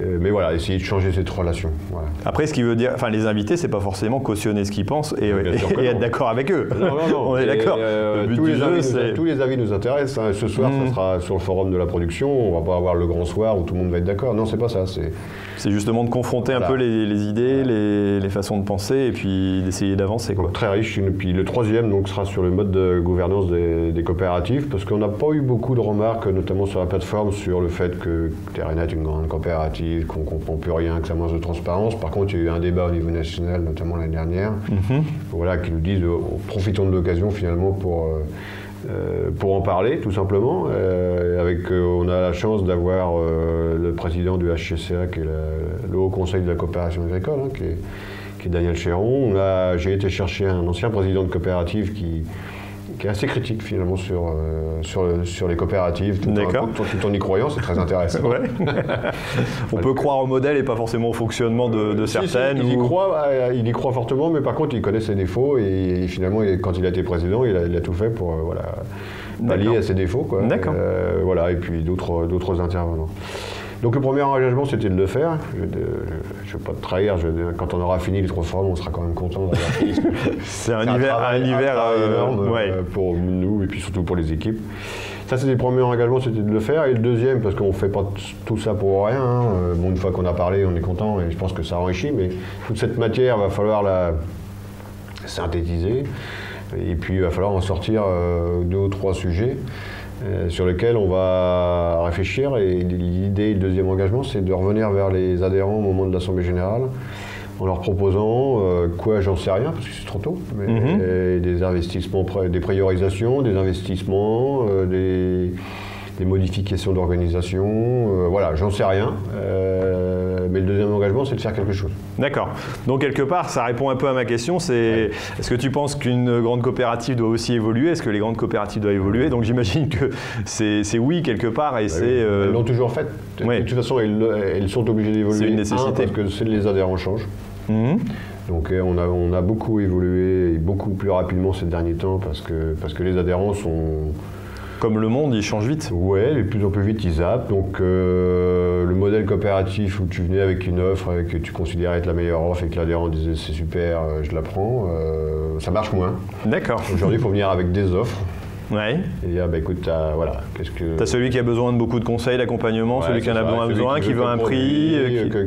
Euh, mais voilà, essayer de changer cette relation. Voilà. Après, ce qui veut dire, enfin, les invités, c'est pas forcément cautionner ce qu'ils pensent et, [laughs] et non. être d'accord avec eux. Non, non, non. [laughs] On est Et, d'accord. euh, le but tous, du les jeu, avis nous, tous les avis nous intéressent. hein. Ce soir, Mhm. ça sera sur le forum de la production. On va pas avoir le grand soir où tout le monde va être d'accord. Non, c'est pas ça. C'est C'est justement de confronter un peu les, les idées, les, les façons de penser et puis d'essayer d'avancer. Très riche. Et puis le troisième donc, sera sur le mode de gouvernance des, des coopératives, parce qu'on n'a pas eu beaucoup de remarques, notamment sur la plateforme, sur le fait que Terrenet est une grande coopérative, qu'on ne comprend plus rien, que ça manque de transparence. Par contre, il y a eu un débat au niveau national, notamment l'année dernière, Mhm. voilà, qui nous disent euh, profitons de l'occasion finalement pour, euh, euh, pour en parler, tout simplement. Euh, avec, euh, on a la chance d'avoir euh, le président du HCCA, qui est le Haut Conseil de la coopération agricole, hein, qui, est, qui est Daniel Chéron. J'ai été chercher un ancien président de coopérative qui, qui est assez critique finalement sur, euh, sur, sur les coopératives, tout en, D'accord. tout, tout en y croyant, c'est très intéressant. [laughs] Ouais. [laughs] On peut croire au modèle et pas forcément au fonctionnement de, de Si, si, certaines. il, y croit, euh, il y croit fortement, mais par contre, il connaît ses défauts et, finalement, il- quand il a été président, il a, il a tout fait pour euh, voilà, pallier à ses défauts. quoi. D'accord. Euh, voilà, et puis d'autres d'autres intervenants. Donc le premier engagement, c'était de le faire. Je ne vais pas te trahir, je- quand on aura fini les trois formes, on sera quand même content d'avoir [laughs] fini. C'est un, hiver, un euh, énorme ouais. euh, pour nous et puis surtout pour les équipes. Ça, c'était le premier engagement, c'était de le faire. Et le deuxième, parce qu'on ne fait pas tout ça pour rien. hein. Euh, Bon, une fois qu'on a parlé, on est content et je pense que ça enrichit. Mais toute cette matière, va falloir la synthétiser. Et puis, il va falloir en sortir euh, deux ou trois sujets. Euh, sur lesquels on va réfléchir. Et l'idée, le deuxième engagement, c'est de revenir vers les adhérents au moment de l'Assemblée Générale en leur proposant euh, quoi, j'en sais rien, parce que c'est trop tôt, mais Mhm. des investissements, des priorisations, des investissements, euh, des, des modifications d'organisation. Euh, voilà, j'en sais rien. Euh, mais le deuxième engagement, c'est de faire quelque chose. D'accord. Donc quelque part, ça répond un peu à ma question. C'est est-ce que tu penses qu'une grande coopérative doit aussi évoluer? Est-ce que les grandes coopératives doivent évoluer? Donc j'imagine que c'est oui quelque part et bah c'est. Euh, elles l'ont toujours fait. De toute façon, elles, sont obligées d'évoluer. C'est une nécessité. parce que les adhérents changent. Mhm. Donc on a, on a beaucoup évolué et beaucoup plus rapidement ces derniers temps parce que, parce que les adhérents sont comme le monde, il change vite. Ouais, de plus en plus vite, ils zappent. Donc, euh, le modèle coopératif où tu venais avec une offre que tu considérais être la meilleure offre et que l'adhérent disait c'est super, euh, je la prends, euh, ça marche moins. D'accord. Aujourd'hui, il faut venir avec des offres. Ouais. Et dire, bah, écoute, as, voilà, qu'est-ce que. T'as celui qui a besoin de beaucoup de conseils, d'accompagnement, celui qui en a besoin, qui, veut un prix.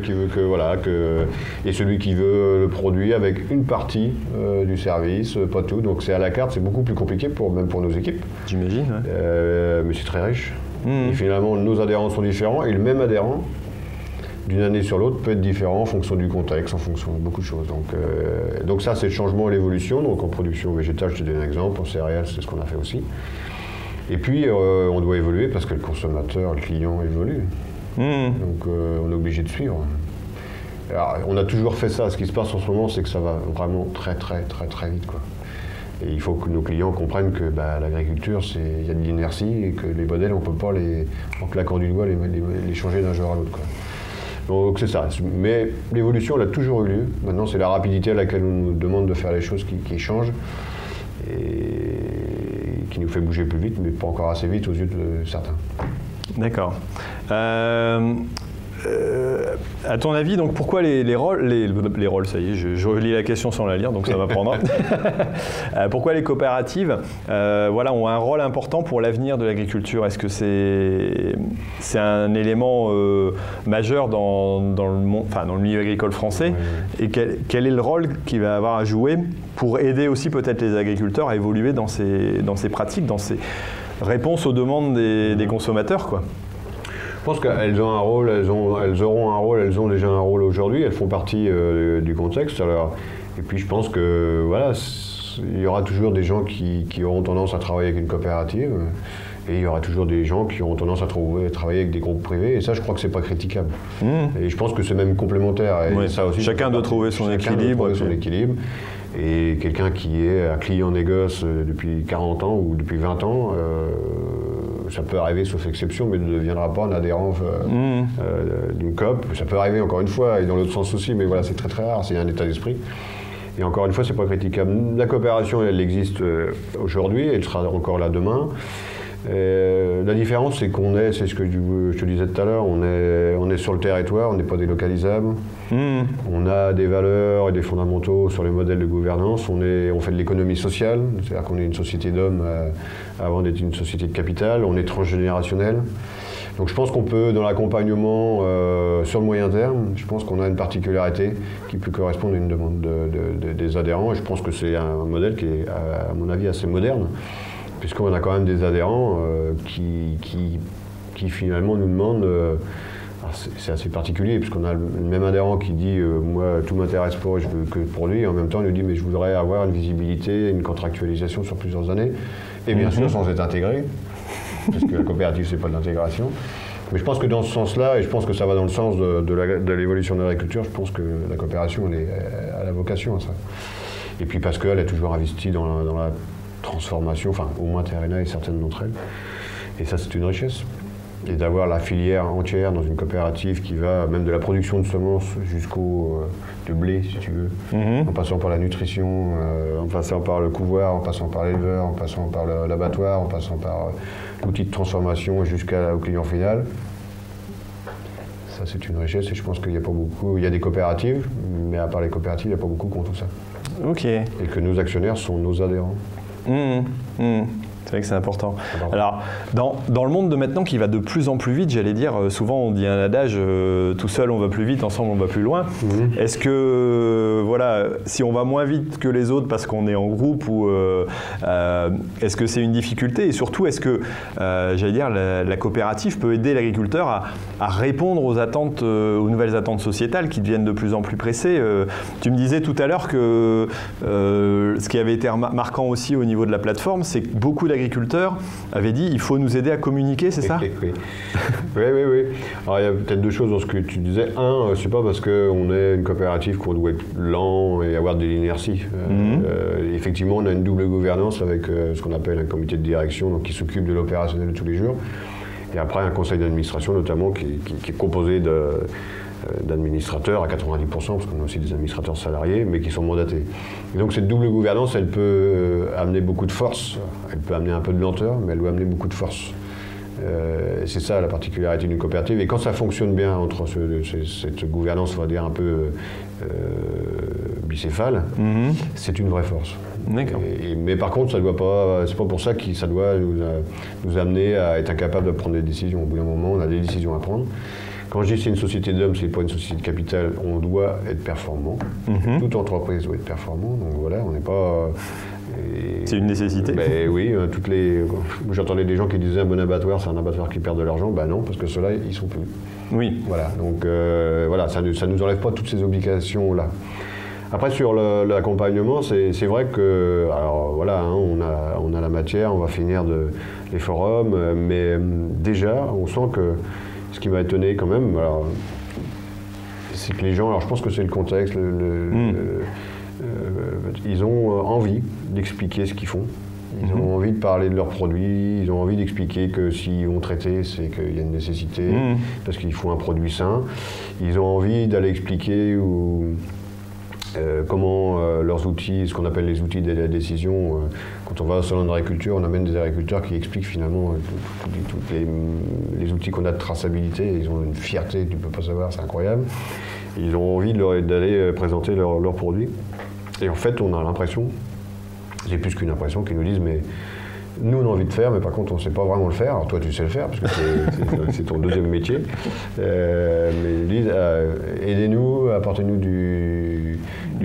qui... veut que, voilà, que. Et celui qui veut le produit avec une partie euh, du service, pas tout. Donc c'est à la carte, c'est beaucoup plus compliqué, pour, même pour nos équipes. J'imagine, ouais. Euh, mais c'est très riche. Mmh. Et finalement, nos adhérents sont différents et le même adhérent d'une année sur l'autre peut être différent en fonction du contexte, en fonction de beaucoup de choses. Donc, euh, donc ça, c'est le changement et l'évolution. Donc en production végétale, je te donne un exemple, en céréales, c'est ce qu'on a fait aussi. Et puis, euh, on doit évoluer parce que le consommateur, le client évolue. Mmh. Donc euh, on est obligé de suivre. Alors, on a toujours fait ça. Ce qui se passe en ce moment, c'est que ça va vraiment très, très, très, très vite. Quoi. Et il faut que nos clients comprennent que bah, l'agriculture, il y a de l'inertie et que les modèles, on ne peut pas, les, en claquant du doigt, les, les changer d'un jour à l'autre. Donc c'est ça. Mais l'évolution, elle a toujours eu lieu. Maintenant, c'est la rapidité à laquelle on nous demande de faire les choses qui, qui changent et qui nous fait bouger plus vite, mais pas encore assez vite aux yeux de certains. D'accord. Euh, euh, à ton avis, donc pourquoi les, rôles, les, rôles, ça y est, je, relis la question sans la lire, donc ça va prendre. [laughs] [laughs] Euh, pourquoi les coopératives, euh, voilà, ont un rôle important pour l'avenir de l'agriculture? Est-ce que c'est c'est un élément majeur dans, dans, le monde, enfin, dans le milieu agricole français? Et quel, quel, est le rôle qu'il va avoir à jouer pour aider aussi peut-être les agriculteurs à évoluer dans ces, dans ces pratiques, dans ces réponses aux demandes des, des consommateurs, quoi? Je pense qu'elles ont un rôle, elles, ont, elles auront un rôle, elles ont déjà un rôle aujourd'hui, elles font partie euh, du contexte. Alors, et puis je pense que voilà, il y aura toujours des gens qui, auront tendance à travailler avec une coopérative. Et il y aura toujours des gens qui auront tendance à trouver, travailler avec des groupes privés. Et ça, je crois que c'est pas critiquable. Mmh. Et je pense que c'est même complémentaire. Et ça aussi, chacun doit trouver son équilibre. Doit trouver son équilibre. Et quelqu'un qui est un client négoce euh, depuis 40 ans ou depuis 20 ans, euh, ça peut arriver sauf exception, mais ne deviendra pas un adhérent euh, mmh. euh, d'une COP. Ça peut arriver encore une fois, et dans l'autre sens aussi, mais voilà, c'est très très rare, c'est un état d'esprit. Et encore une fois, c'est pas critiquable. La coopération, elle existe euh, aujourd'hui, elle sera encore là demain. La différence, c'est qu'on est, c'est ce que je, te disais tout à l'heure, on est, on est sur le territoire, on n'est pas délocalisable. Mmh. On a des valeurs et des fondamentaux sur les modèles de gouvernance. On, est, on fait de l'économie sociale, c'est-à-dire qu'on est une société d'hommes avant d'être une société de capital. On est transgénérationnel. Donc je pense qu'on peut, dans l'accompagnement euh, sur le moyen terme, je pense qu'on a une particularité qui peut correspondre à une demande des adhérents. Et je pense que c'est un modèle qui est, à, mon avis, assez moderne, puisqu'on a quand même des adhérents euh, qui, qui, finalement nous demandent... Euh, c'est assez particulier, puisqu'on a le même adhérent qui dit Moi, tout m'intéresse pas, je veux que le produit, et en même temps, il nous dit Mais je voudrais avoir une visibilité, une contractualisation sur plusieurs années et bien sûr mhm. sans être intégré, parce que la coopérative, c'est pas de l'intégration. Mais je pense que dans ce sens-là, et je pense que ça va dans le sens de, l'évolution de l'agriculture, je pense que la coopération, elle, est, à la vocation à ça. Et puis parce qu'elle est toujours investie dans la, transformation, enfin au moins Terrena et certaines d'entre elles. Et ça, c'est une richesse et d'avoir la filière entière dans une coopérative qui va même de la production de semences jusqu'au euh, blé, si tu veux, mhm. en passant par la nutrition, euh, en passant par le couvoir, en passant par l'éleveur, en passant par l'abattoir, en passant par euh, l'outil de transformation jusqu'au client final. Ça, c'est une richesse et je pense qu'il n'y a pas beaucoup. Il y a des coopératives, mais à part les coopératives, il n'y a pas beaucoup qui ont tout ça. Ok. Et que nos actionnaires sont nos adhérents. 嗯嗯。C'est vrai que c'est important. Alors, dans, dans, le monde de maintenant qui va de plus en plus vite, j'allais dire, euh, souvent on dit un adage, euh, tout seul on va plus vite, ensemble on va plus loin. Mhm. Est-ce que, euh, voilà, si on va moins vite que les autres parce qu'on est en groupe, ou est-ce que c'est une difficulté? Et surtout, est-ce que, j'allais dire, la, coopérative peut aider l'agriculteur à, à, répondre aux attentes, aux nouvelles attentes sociétales qui deviennent de plus en plus pressées? Tu me disais tout à l'heure que ce qui avait été marquant aussi au niveau de la plateforme, c'est que beaucoup d'agriculteurs avaient dit il faut nous aider à communiquer, c'est ça? Oui. [laughs] oui, oui, oui. Alors il y a peut-être deux choses dans ce que tu disais. Un, c'est pas parce qu'on est une coopérative qu'on doit être lent et avoir de l'inertie. Mhm. effectivement, on a une double gouvernance avec ce qu'on appelle un comité de direction donc, qui s'occupe de l'opérationnel de tous les jours. Et après, un conseil d'administration notamment qui, est composé euh, d'administrateurs à 90%, parce qu'on a aussi des administrateurs salariés, mais qui sont mandatés. Et donc cette double gouvernance, elle peut euh, amener beaucoup de force, elle peut amener un peu de lenteur, mais elle doit amener beaucoup de force. Euh, c'est ça la particularité d'une coopérative. Et quand ça fonctionne bien entre cette gouvernance, on va dire, un peu bicéphale, mhm. c'est une vraie force mais par contre, ça doit pas, c'est pas pour ça que ça doit nous, amener à être incapable de prendre des décisions. Au bout d'un moment, on a des décisions à prendre. Quand je dis c'est une société d'hommes, c'est pas une société de capital, on doit être performant. Mhm. Toute entreprise doit être performant. Donc voilà, on n'est pas. C'est une nécessité. Ben, oui, euh, toutes les. J'entendais des gens qui disaient un bon abattoir, c'est un abattoir qui perd de l'argent. Ben non, parce que ceux-là, ils sont plus. Oui. Voilà. Donc euh, voilà, ça ne ça nous enlève pas toutes ces obligations là. Après, sur l'accompagnement, c'est vrai que, alors voilà, hein, on, a, on, a, la matière, on va finir de, les forums, mais déjà, on sent que ce qui m'a étonné quand même, c'est que les gens, alors je pense que c'est le contexte, le, hmm. euh, ils ont envie d'expliquer ce qu'ils font. Ils ont hmm. envie de parler de leurs produits, ils ont envie d'expliquer que s'ils vont traiter, c'est qu'il y a une nécessité, hmm. parce qu'il faut un produit sain. Ils ont envie d'aller expliquer ou euh, comment euh, leurs outils, ce qu'on appelle les outils de la décision, euh, quand on va au salon d'agriculture, on amène des agriculteurs qui expliquent finalement tous les, outils qu'on a de traçabilité. Ils ont une fierté, tu ne peux pas savoir, c'est incroyable. Ils ont envie d'aller présenter leurs produits. Et en fait, on a l'impression, j'ai plus qu'une impression, qu'ils nous disent mais nous, on a envie de faire, mais par contre, on ne sait pas vraiment le faire. Alors toi, tu sais le faire, parce que c'est [laughs] ton deuxième métier. Euh, mais ils disent, euh, aidez-nous, apportez-nous du,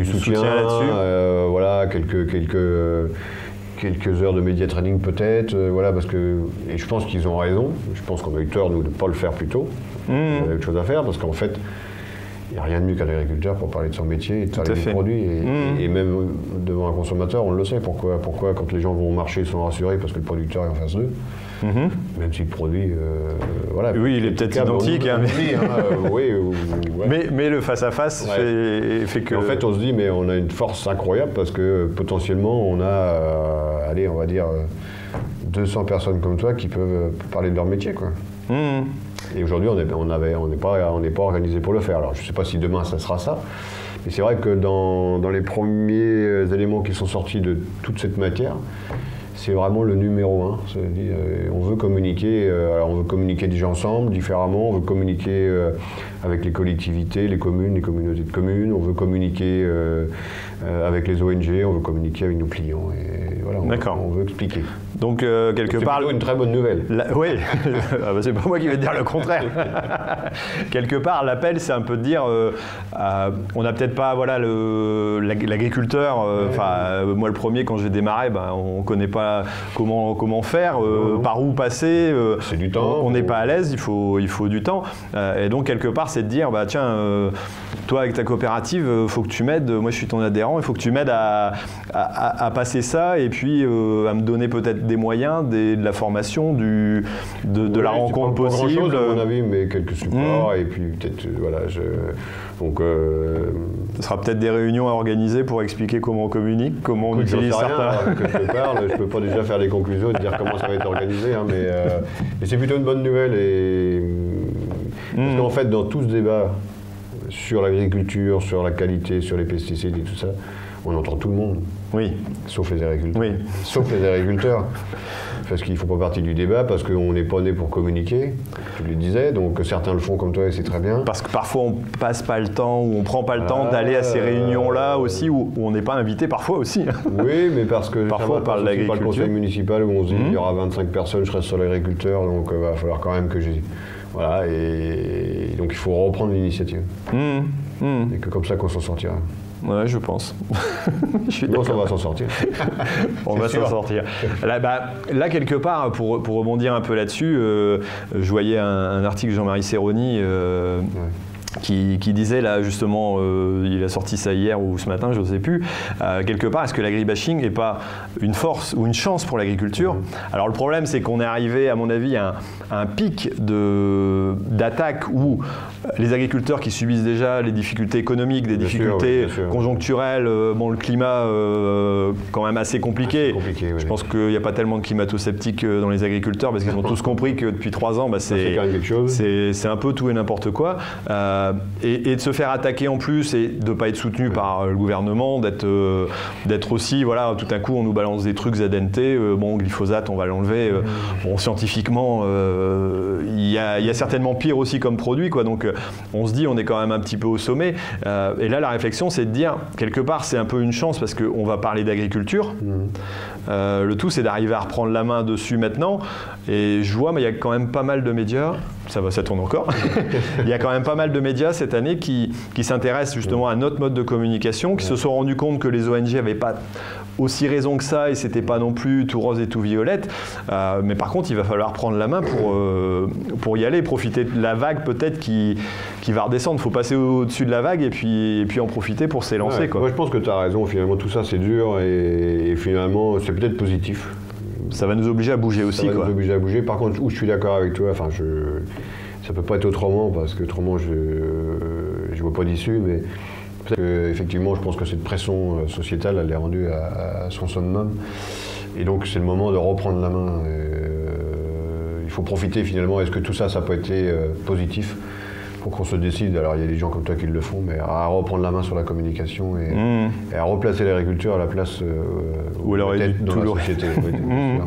soutien, là-dessus. Euh, voilà, quelques, quelques, quelques heures de média training peut-être. voilà, parce que, et je pense qu'ils ont raison. Je pense qu'on a eu tort, nous, de ne pas le faire plus tôt. Mmh. On avait autre chose à faire, parce qu'en fait, il n'y a rien de mieux qu'un agriculteur pour parler de son métier et de parler des produits. Mmh. Et, même devant un consommateur, on le sait. Pourquoi, pourquoi quand les gens vont au marché, ils sont rassurés parce que le producteur est en face d'eux? Mmh. Même si le produit. Euh, voilà, oui, il est peut-être identique. Hein, mais... mais... mais, le face-à-face fait, que. en fait, on se dit, mais on a une force incroyable parce que potentiellement, on a, euh, allez, on va dire, 200 personnes comme toi qui peuvent parler de leur métier. Quoi. Mmh. Et aujourd'hui, on n'est pas, organisé pour le faire. Alors, je ne sais pas si demain, ça sera ça. Mais c'est vrai que dans, les premiers éléments qui sont sortis de toute cette matière, c'est vraiment le numéro un. Euh, on veut communiquer, euh, on veut communiquer déjà ensemble, différemment, on veut communiquer euh, avec les collectivités, les communes, les communautés de communes, on veut communiquer avec les ONG, on veut communiquer avec nos clients. Voilà, on, on veut expliquer. Donc quelque part, une très bonne nouvelle. oui, [laughs] ah bah, c'est pas moi qui vais te dire le contraire. [laughs] quelque part, l'appel, c'est un peu de dire, on n'a peut-être pas, voilà, l'agriculteur. Enfin, moi le premier, quand j'ai démarré, ben, on connaît pas comment, comment faire, euh, par où passer. Euh, c'est du temps. On n'est pas à l'aise, il faut, il faut du temps. Euh, et donc, quelque part, c'est de dire, bah, tiens, toi, avec ta coopérative, il faut que tu m'aides. Moi, je suis ton adhérent, il faut que tu m'aides à, à, passer ça et puis à me donner peut-être des moyens, de la formation, du, de, la rencontre possible. Pas à mon avis, mais quelques supports. Hmm. Et puis, peut-être, voilà, je donc, euh, Ce sera peut-être des réunions à organiser pour expliquer comment on communique, comment on utilise certains. Rien, que je [laughs] parle, je ne peux pas déjà faire des conclusions et dire comment ça va être organisé, hein, euh, mais, c'est plutôt une bonne nouvelle. Et, Parce hmm. qu'en fait, dans tout ce débat sur l'agriculture, sur la qualité, sur les pesticides et tout ça, on entend tout le monde. Oui. Sauf les agriculteurs. Oui. Sauf les agriculteurs parce qu'ils ne font pas partie du débat, parce qu'on n'est pas né pour communiquer, tu le disais, donc certains le font comme toi et c'est très bien. Parce que parfois on passe pas le temps, ou on prend pas le temps d'aller à ces réunions-là aussi, où, on n'est pas invité parfois aussi. [laughs] oui, mais parce que parfois on parle d'agriculture. le conseil municipal où on se dit il y aura 25 personnes, je reste sur l'agriculteur, donc il euh, va falloir quand même que j'ai. Voilà, et, donc il faut reprendre l'initiative. Mmh. Mmh. Et que comme ça qu'on s'en sortira. Ouais, je pense. [laughs] je on va s'en sortir. [laughs] on va s'en sortir. Là, bah, là, quelque part, pour, pour, rebondir un peu là-dessus, euh, je voyais un, article de Jean-Marie Serroni. Euh, qui, disait là justement, euh, il a sorti ça hier ou ce matin, je ne sais plus, euh, quelque part, est-ce que l'agribashing n'est pas une force ou une chance pour l'agriculture mhm. Alors le problème, c'est qu'on est arrivé, à mon avis, à un, pic d'attaque où les agriculteurs qui subissent déjà les difficultés économiques, des difficultés conjoncturelles, euh, bon, le climat quand même assez compliqué. je pense qu'il n'y a pas tellement de climato-sceptiques dans les agriculteurs parce qu'ils ont [laughs] tous compris que depuis trois ans, bah, c'est un peu tout et n'importe quoi. Euh, et, de se faire attaquer en plus et de ne pas être soutenu par euh, le gouvernement, euh, d'être aussi, voilà, tout à coup on nous balance des trucs ZNT, bon, glyphosate, on va l'enlever. Mmh. bon, scientifiquement, il y, a certainement pire aussi comme produit, quoi. Donc on se dit, on est quand même un petit peu au sommet. et là, la réflexion, c'est de dire, quelque part, c'est un peu une chance parce qu'on va parler d'agriculture. Mmh. Le tout, c'est d'arriver à reprendre la main dessus maintenant. Et je vois, mais il y a quand même pas mal de médias, ça va, ça tourne encore. [laughs] il y a quand même pas mal de médias cette année qui, qui s'intéressent justement à notre mode de communication, qui se sont rendus compte que les ONG n'avaient pas aussi raison que ça et c'était pas non plus tout rose et tout violette. Euh, mais par contre, il va falloir prendre la main pour, euh, pour y aller, profiter de la vague peut-être qui, qui va redescendre. Il faut passer au-dessus de la vague et puis, et puis en profiter pour s'élancer. Moi, je pense que tu as raison. Finalement, tout ça, c'est dur et, finalement, c'est peut-être positif. Ça va nous obliger à bouger aussi. Ça va nous obliger à bouger. Par contre, où je suis d'accord avec toi, enfin, je ça peut pas être autrement parce que autrement je ne vois pas d'issue, mais effectivement je pense que cette pression euh, sociétale elle est rendue à, son summum et donc c'est le moment de reprendre la main. Euh, il faut profiter finalement. Est-ce que tout ça ça peut être euh, positif pour qu'on se décide? Alors il y a des gens comme toi qui le font, mais à reprendre la main sur la communication et, mmh. à replacer l'agriculture à la place où elle aurait dû dans la société. [laughs] Mmh.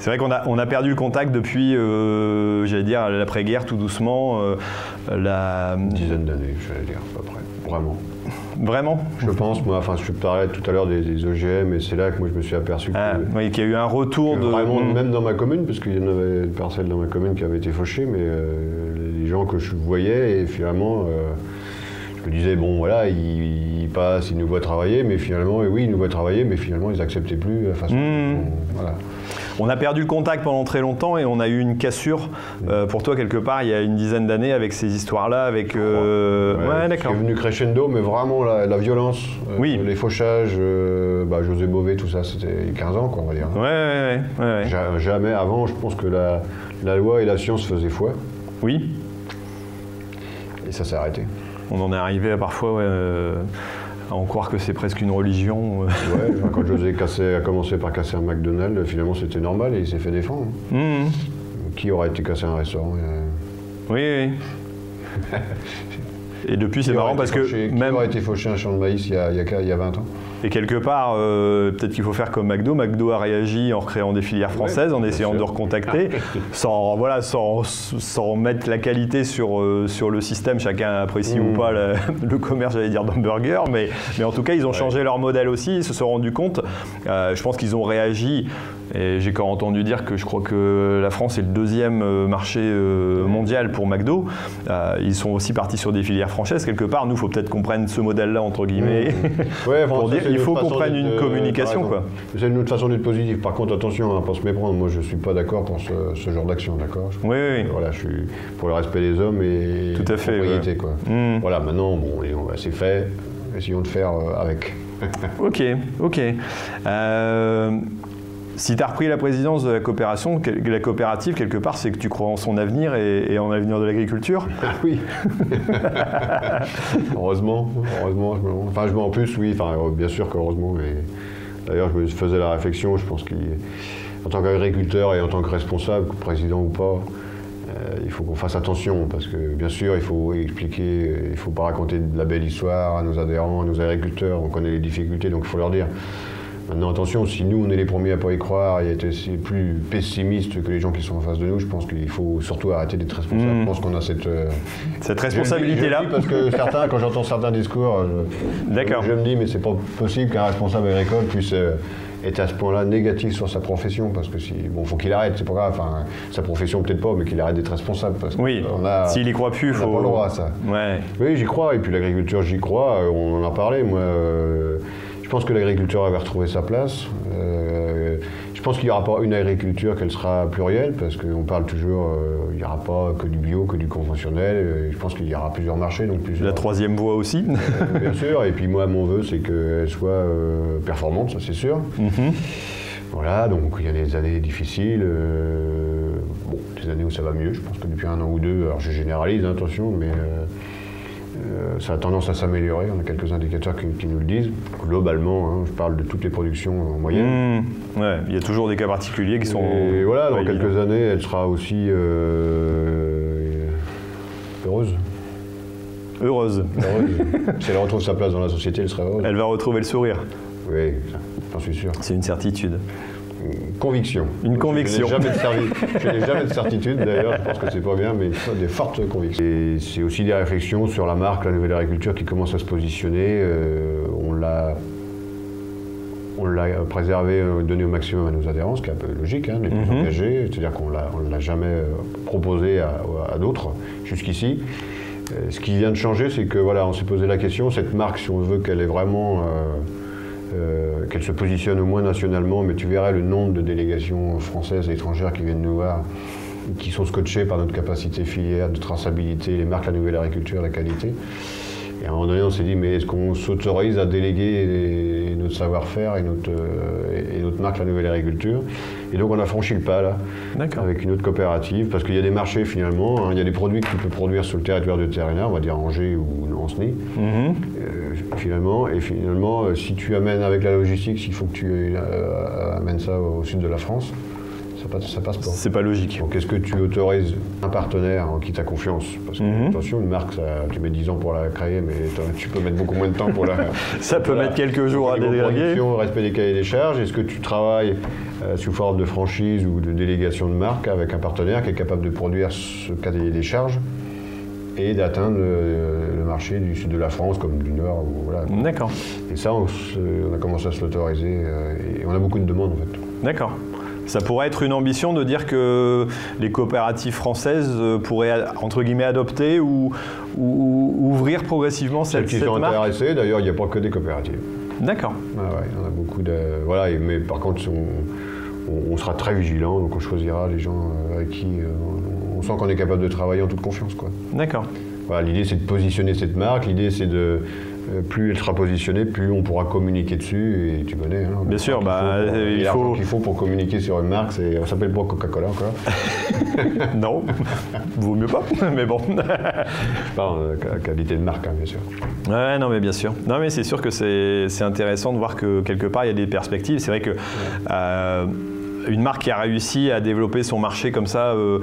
C'est vrai qu'on a, on a perdu le contact depuis, euh, j'allais dire, l'après-guerre, tout doucement. Euh, la... Une dizaine d'années, j'allais dire, à peu près. Vraiment. Vraiment Je pense, moi, enfin, je parlais tout à l'heure des, OGM, et c'est là que moi je me suis aperçu ah, qu'il y a eu un retour de. Vraiment, mm. même dans ma commune, parce qu'il y en avait une parcelle dans ma commune qui avait été fauchée, mais euh, les gens que je voyais, et finalement, je me disais, bon, voilà, ils, passent, ils nous voient travailler, mais finalement, oui, ils nous voient travailler, mais finalement, ils n'acceptaient plus la façon. Mm. voilà. On a perdu le contact pendant très longtemps et on a eu une cassure euh, pour toi quelque part il y a une dizaine d'années avec ces histoires-là, avec. Euh... Ouais, d'accord. C'est venu crescendo, mais vraiment la, violence, euh, oui. les fauchages, euh, bah, José Bové, tout ça, c'était 15 ans, quoi, on va dire. Ouais, ouais, ouais. Jamais avant, je pense que la, la loi et la science faisaient foi. Oui. Et ça s'est arrêté. On en est arrivé à parfois à en croire que c'est presque une religion. Euh. Ouais, quand José cassé, a commencé par casser un McDonald's, finalement c'était normal et il s'est fait défendre. Mmh. Qui aurait été cassé un restaurant Oui, oui. [laughs] et depuis, c'est marrant parce que. Qui même... aurait été fauché un champ de maïs il y a, il y a 20 ans et quelque part, euh, peut-être qu'il faut faire comme McDo. McDo a réagi en créant des filières françaises, en essayant de recontacter, [laughs] sans, voilà, sans, sans, mettre la qualité sur, euh, sur le système. Chacun apprécie ou mm. pas le, commerce, j'allais dire, d'hamburger. Mais, mais en tout cas, ils ont changé leur modèle aussi. Ils se sont rendus compte. Euh, je pense qu'ils ont réagi et j'ai quand entendu dire que je crois que la France est le deuxième euh, marché euh, mondial pour McDo. Euh, ils sont aussi partis sur des filières françaises. Quelque part, nous, il faut peut-être qu'on prenne ce modèle-là, entre guillemets, [laughs] mmh. pour dire qu'il faut qu'on prenne une communication. C'est une autre façon d'être positif. Par contre, attention, hein, pas se méprendre. Moi, je ne suis pas d'accord pour ce, genre d'action, d'accord? Oui, oui, Voilà, je suis pour le respect des hommes et Tout à fait, quoi. Mmh. Voilà, maintenant, bon, c'est fait. Essayons de faire avec. ok, ok. Si tu as repris la présidence de la coopération, la coopérative, quelque part, c'est que tu crois en son avenir et, en l'avenir de l'agriculture [laughs] Oui. [laughs] heureusement, heureusement. enfin, je en plus, oui, enfin, bien sûr qu'heureusement. D'ailleurs, je me faisais la réflexion, je pense qu'en tant qu'agriculteur et en tant que responsable, président ou pas, euh, il faut qu'on fasse attention parce que bien sûr il faut expliquer, il ne faut pas raconter de la belle histoire à nos adhérents, à nos agriculteurs, on connaît les difficultés donc il faut leur dire Maintenant, attention, si nous, on est les premiers à ne pas y croire et être plus pessimistes que les gens qui sont en face de nous, je pense qu'il faut surtout arrêter d'être responsable. Hmm. Je pense qu'on a cette, euh, cette responsabilité-là. Parce que [laughs] certains, quand j'entends certains discours, je, je, me dis, mais c'est pas possible qu'un responsable agricole puisse euh, être à ce point-là négatif sur sa profession, parce que si, bon, faut qu'il arrête, c'est pas grave, enfin, sa profession peut-être pas, mais qu'il arrête d'être responsable. Parce oui, s'il y croit plus, il faut. pas le droit à ça. Ouais. Oui, j'y crois, et puis l'agriculture, j'y crois, on en a parlé, moi. Je pense que l'agriculture avait retrouvé sa place. Euh, je Je pense qu'il n'y aura pas une agriculture qu'elle sera plurielle, parce qu'on parle toujours, euh, il n'y aura pas que du bio, que du conventionnel. Euh, je pense qu'il y aura plusieurs marchés, donc plusieurs. La troisième voie aussi. Bien sûr, et puis moi, mon vœu, c'est qu'elle soit performante, ça c'est sûr. Mhm. Voilà, donc il y a des années difficiles, euh, bon, des années où ça va mieux. Je pense que depuis un an ou deux, alors je généralise, hein, attention, mais euh, ça a tendance à s'améliorer. On a quelques indicateurs qui, qui nous le disent. Globalement, hein, je parle de toutes les productions en moyenne. Ouais, il y a toujours des cas particuliers qui sont. Et voilà, dans quelques années, elle sera aussi euh, heureuse. Heureuse. heureuse. [laughs] si elle retrouve sa place dans la société, elle sera heureuse. Elle va retrouver le sourire. Oui, j'en suis sûr. C'est une certitude. Une conviction. Une conviction. Je n'ai jamais, de jamais certitude d'ailleurs, je pense que c'est pas bien, mais des fortes convictions. Et c'est aussi des réflexions sur la marque, la nouvelle agriculture qui commence à se positionner. Euh, on l'a. On l'a préservé, euh, donné au maximum à nos adhérents, ce qui est un peu logique, hein, les plus Mhm. engagés, c'est-à-dire qu'on ne l'a jamais euh, proposé à, à d'autres jusqu'ici. Euh, ce qui vient de changer, c'est que voilà, on s'est posé la question, cette marque, si on veut qu'elle est vraiment, euh, euh, qu'elle se positionne au moins nationalement, mais tu verrais le nombre de délégations françaises et étrangères qui viennent nous voir, qui sont scotchées par notre capacité filière de traçabilité, les marques, la nouvelle agriculture, la qualité. Et à un moment on s'est dit, mais est-ce qu'on s'autorise à déléguer notre savoir-faire et notre, euh, et notre marque, la nouvelle agriculture? Et donc, on a franchi le pas, là, avec une autre coopérative, parce qu'il y a des marchés, finalement. hein. il y a des produits que tu peux produire sur le territoire de Terrien, on va dire Angers ou Ancenis, Mhm. euh, finalement. Et finalement, euh, si tu amènes avec la logistique, s'il faut que tu euh, amènes ça au sud de la France, passe, ça passe pas. C'est pas logique. Donc est-ce que tu autorises un partenaire en qui tu as confiance? Parce que Mhm. attention, une marque, ça, tu mets 10 ans pour la créer, mais tu peux mettre beaucoup moins de temps pour la... [laughs] Ça peut mettre quelques jours à déléguer. respect des cahiers des charges. Est-ce que tu travailles euh, sous forme de franchise ou de délégation de marque avec un partenaire qui est capable de produire ce cahier des charges et d'atteindre le, le marché du sud de la France comme du nord voilà. D'accord. Et ça, on, on a commencé à se l'autoriser euh, et on a beaucoup de demandes en fait. D'accord. Ça pourrait être une ambition de dire que les coopératives françaises euh, pourraient, entre guillemets, adopter ou, ou- ou ouvrir progressivement Celles cette, qui cette sont marque intéressées, d'ailleurs, il n'y a pas que des coopératives. D'accord. Ah ouais, en a beaucoup de. Voilà, mais par contre, on, on- on sera très vigilant, donc on choisira les gens euh, avec qui euh, on, on sent qu'on est capable de travailler en toute confiance. D'accord. Voilà, l'idée, c'est de positionner cette marque. L'idée, c'est de. Euh, plus elle sera positionnée, plus on pourra communiquer dessus. Et tu connais. Hein, Bien sûr, bah, qu'il faut pour- euh, il faut- qu'il faut pour communiquer sur une marque. C'est, on s'appelle pas Coca-Cola encore. [laughs] non. Vaut mieux pas, [laughs] mais bon. Je parle ca- qualité de marque, hein, bien sûr. Ouais, non, mais bien sûr. Non, mais c'est sûr que c'est c'est intéressant de voir que quelque part il y a des perspectives. C'est vrai que euh, une marque qui a réussi à développer son marché comme ça euh,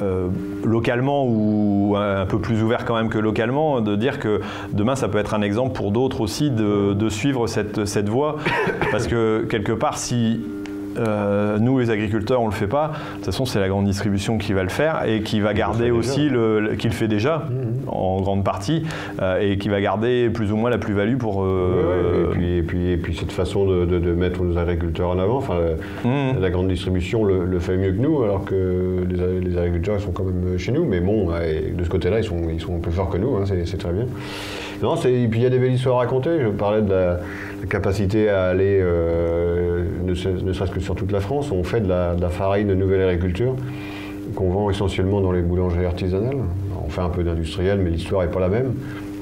euh, localement ou un peu plus ouvert quand même que localement, de dire que demain ça peut être un exemple pour d'autres aussi de, de suivre cette, cette voie. [coughs] Parce que quelque part, si euh, nous, les agriculteurs, on le fait pas. De toute façon, c'est la grande distribution qui va le faire et qui va garder déjà. aussi le, le- qui le fait déjà en grande partie euh, et qui va garder plus ou moins la plus-value pour. euh, Ouais, et, puis, et, puis, et puis cette façon de, de- de mettre nos agriculteurs en avant, enfin, Mhm. la grande distribution le, le fait mieux que nous, alors que les, agriculteurs ils sont quand même chez nous, mais bon, de ce côté-là, ils sont, ils sont plus forts que nous, hein, c'est très bien. Non, et puis il y a des belles histoires à raconter. Je parlais de la, la capacité à aller, euh, ne, se- ne serait-ce que sur toute la France. On fait de la, de la farine de nouvelle agriculture qu'on vend essentiellement dans les boulangeries artisanales. On fait un peu d'industriel, mais l'histoire n'est pas la même.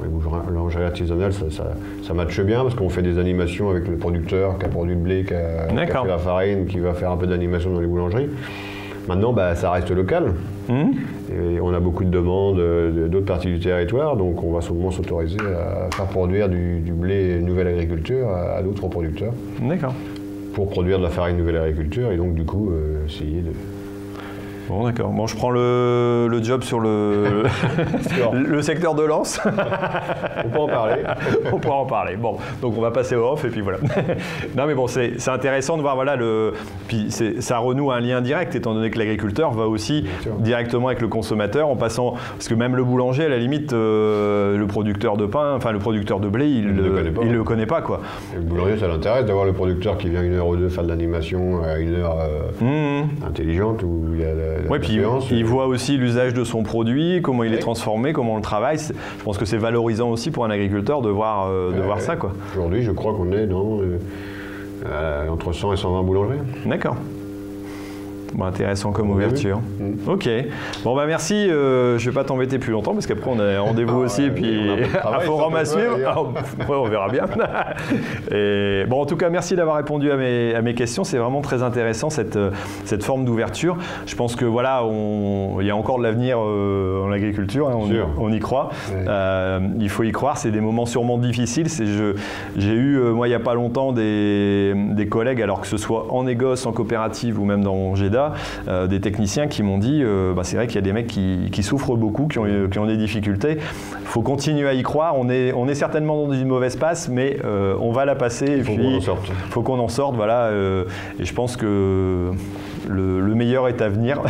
Les boulangeries artisanales, ça, ça, ça matche bien parce qu'on fait des animations avec le producteur qui a produit le blé, qui a, qui a fait la farine, qui va faire un peu d'animation dans les boulangeries. Maintenant, bah, ça reste local. Mhm. Et on a beaucoup de demandes euh, d'autres parties du territoire, donc on va sûrement s'autoriser à faire produire du, du blé nouvelle agriculture à, à d'autres producteurs D'accord. Pour produire de la farine nouvelle agriculture et donc du coup euh, essayer de. Bon, d'accord. Bon, je prends le, le job sur le, [laughs] le secteur de Lens. On peut en parler. [laughs] on pourra en parler. Bon, donc on va passer au off et puis voilà. [laughs] non, mais bon, c'est intéressant de voir, voilà, le. Puis ça renoue un lien direct, étant donné que l'agriculteur va aussi directement avec le consommateur en passant. Parce que même le boulanger, à la limite, euh, le producteur de pain, enfin le producteur de blé, il Il le connaît pas. il le connaît pas, quoi. Et le boulanger, ça l'intéresse d'avoir le producteur qui vient une heure ou deux faire de l'animation à une heure euh, Mhm. intelligente où il y a la Oui, puis il voit aussi l'usage de son produit, comment il est transformé, comment on le travaille. Je pense que c'est valorisant aussi pour un agriculteur de voir, euh, de voir ouais. ça. Aujourd'hui, je crois qu'on est dans, euh, euh, entre 100 et 120 boulangeries. D'accord. Bon, intéressant comme ouverture. Mm. Ok. Bon bah merci. Euh, je vais pas t'embêter plus longtemps parce qu'après on a [laughs] rendez-vous Ah, aussi ouais, puis un un forum à suivre. Ah, ouais, on verra bien. [laughs] Et bon en tout cas merci d'avoir répondu à mes, à mes questions. C'est vraiment très intéressant cette, euh, cette forme d'ouverture. Je pense que voilà il y a encore de l'avenir euh, en agriculture. hein, on, y croit. Euh, il faut y croire. C'est des moments sûrement difficiles. J'ai eu euh, moi il y a pas longtemps des, des collègues alors que ce soit en négoce, en coopérative ou même dans GEDA, euh, des techniciens qui m'ont dit euh, bah, c'est vrai qu'il y a des mecs qui, qui souffrent beaucoup, qui ont, qui ont des difficultés. Il faut continuer à y croire. On est, on est certainement dans une mauvaise passe, mais euh, on va la passer. Et Il faut qu'on en sorte. faut qu'on en sorte. Voilà, et je pense que le, le meilleur est à venir.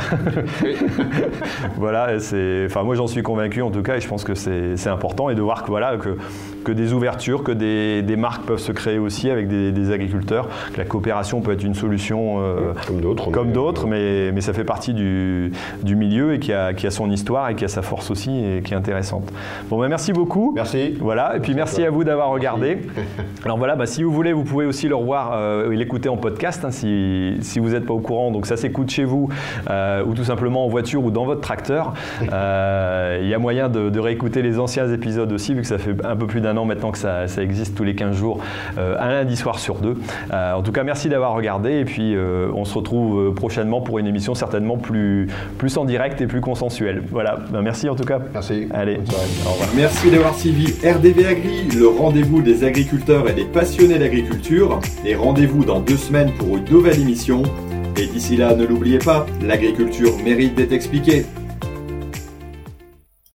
[laughs] voilà, c'est, enfin moi j'en suis convaincu en tout cas, et je pense que c'est, c'est important et de voir que voilà que, que des ouvertures, que des, des marques peuvent se créer aussi avec des, des agriculteurs, que la coopération peut être une solution. euh, Comme d'autres. comme mais- d'autres, mais, mais ça fait partie du, du milieu et qui a, qui a son histoire et qui a sa force aussi et qui est intéressante. Bon, ben merci beaucoup. Merci. Voilà, et puis merci à vous d'avoir regardé. [laughs] Alors voilà, bah, si vous voulez, vous pouvez aussi le revoir euh, et l'écouter en podcast hein, si, si vous n'êtes pas au courant. Donc ça s'écoute chez vous euh, ou tout simplement en voiture ou dans votre tracteur. [laughs] Euh, Il y a moyen de, de réécouter les anciens épisodes aussi, vu que ça fait un peu plus d'un an maintenant que ça, ça existe tous les 15 jours, euh, un lundi soir sur deux. Euh, en tout cas, merci d'avoir regardé et puis euh, on se retrouve prochainement pour une émission certainement plus, plus en direct et plus consensuelle. Voilà, Ben, merci en tout cas. Merci. Allez. Au revoir. Merci d'avoir suivi RDV Agri, le rendez-vous des agriculteurs et des passionnés d'agriculture. Et rendez-vous dans deux semaines pour une nouvelle émission. Et d'ici là, ne l'oubliez pas, l'agriculture mérite d'être expliquée.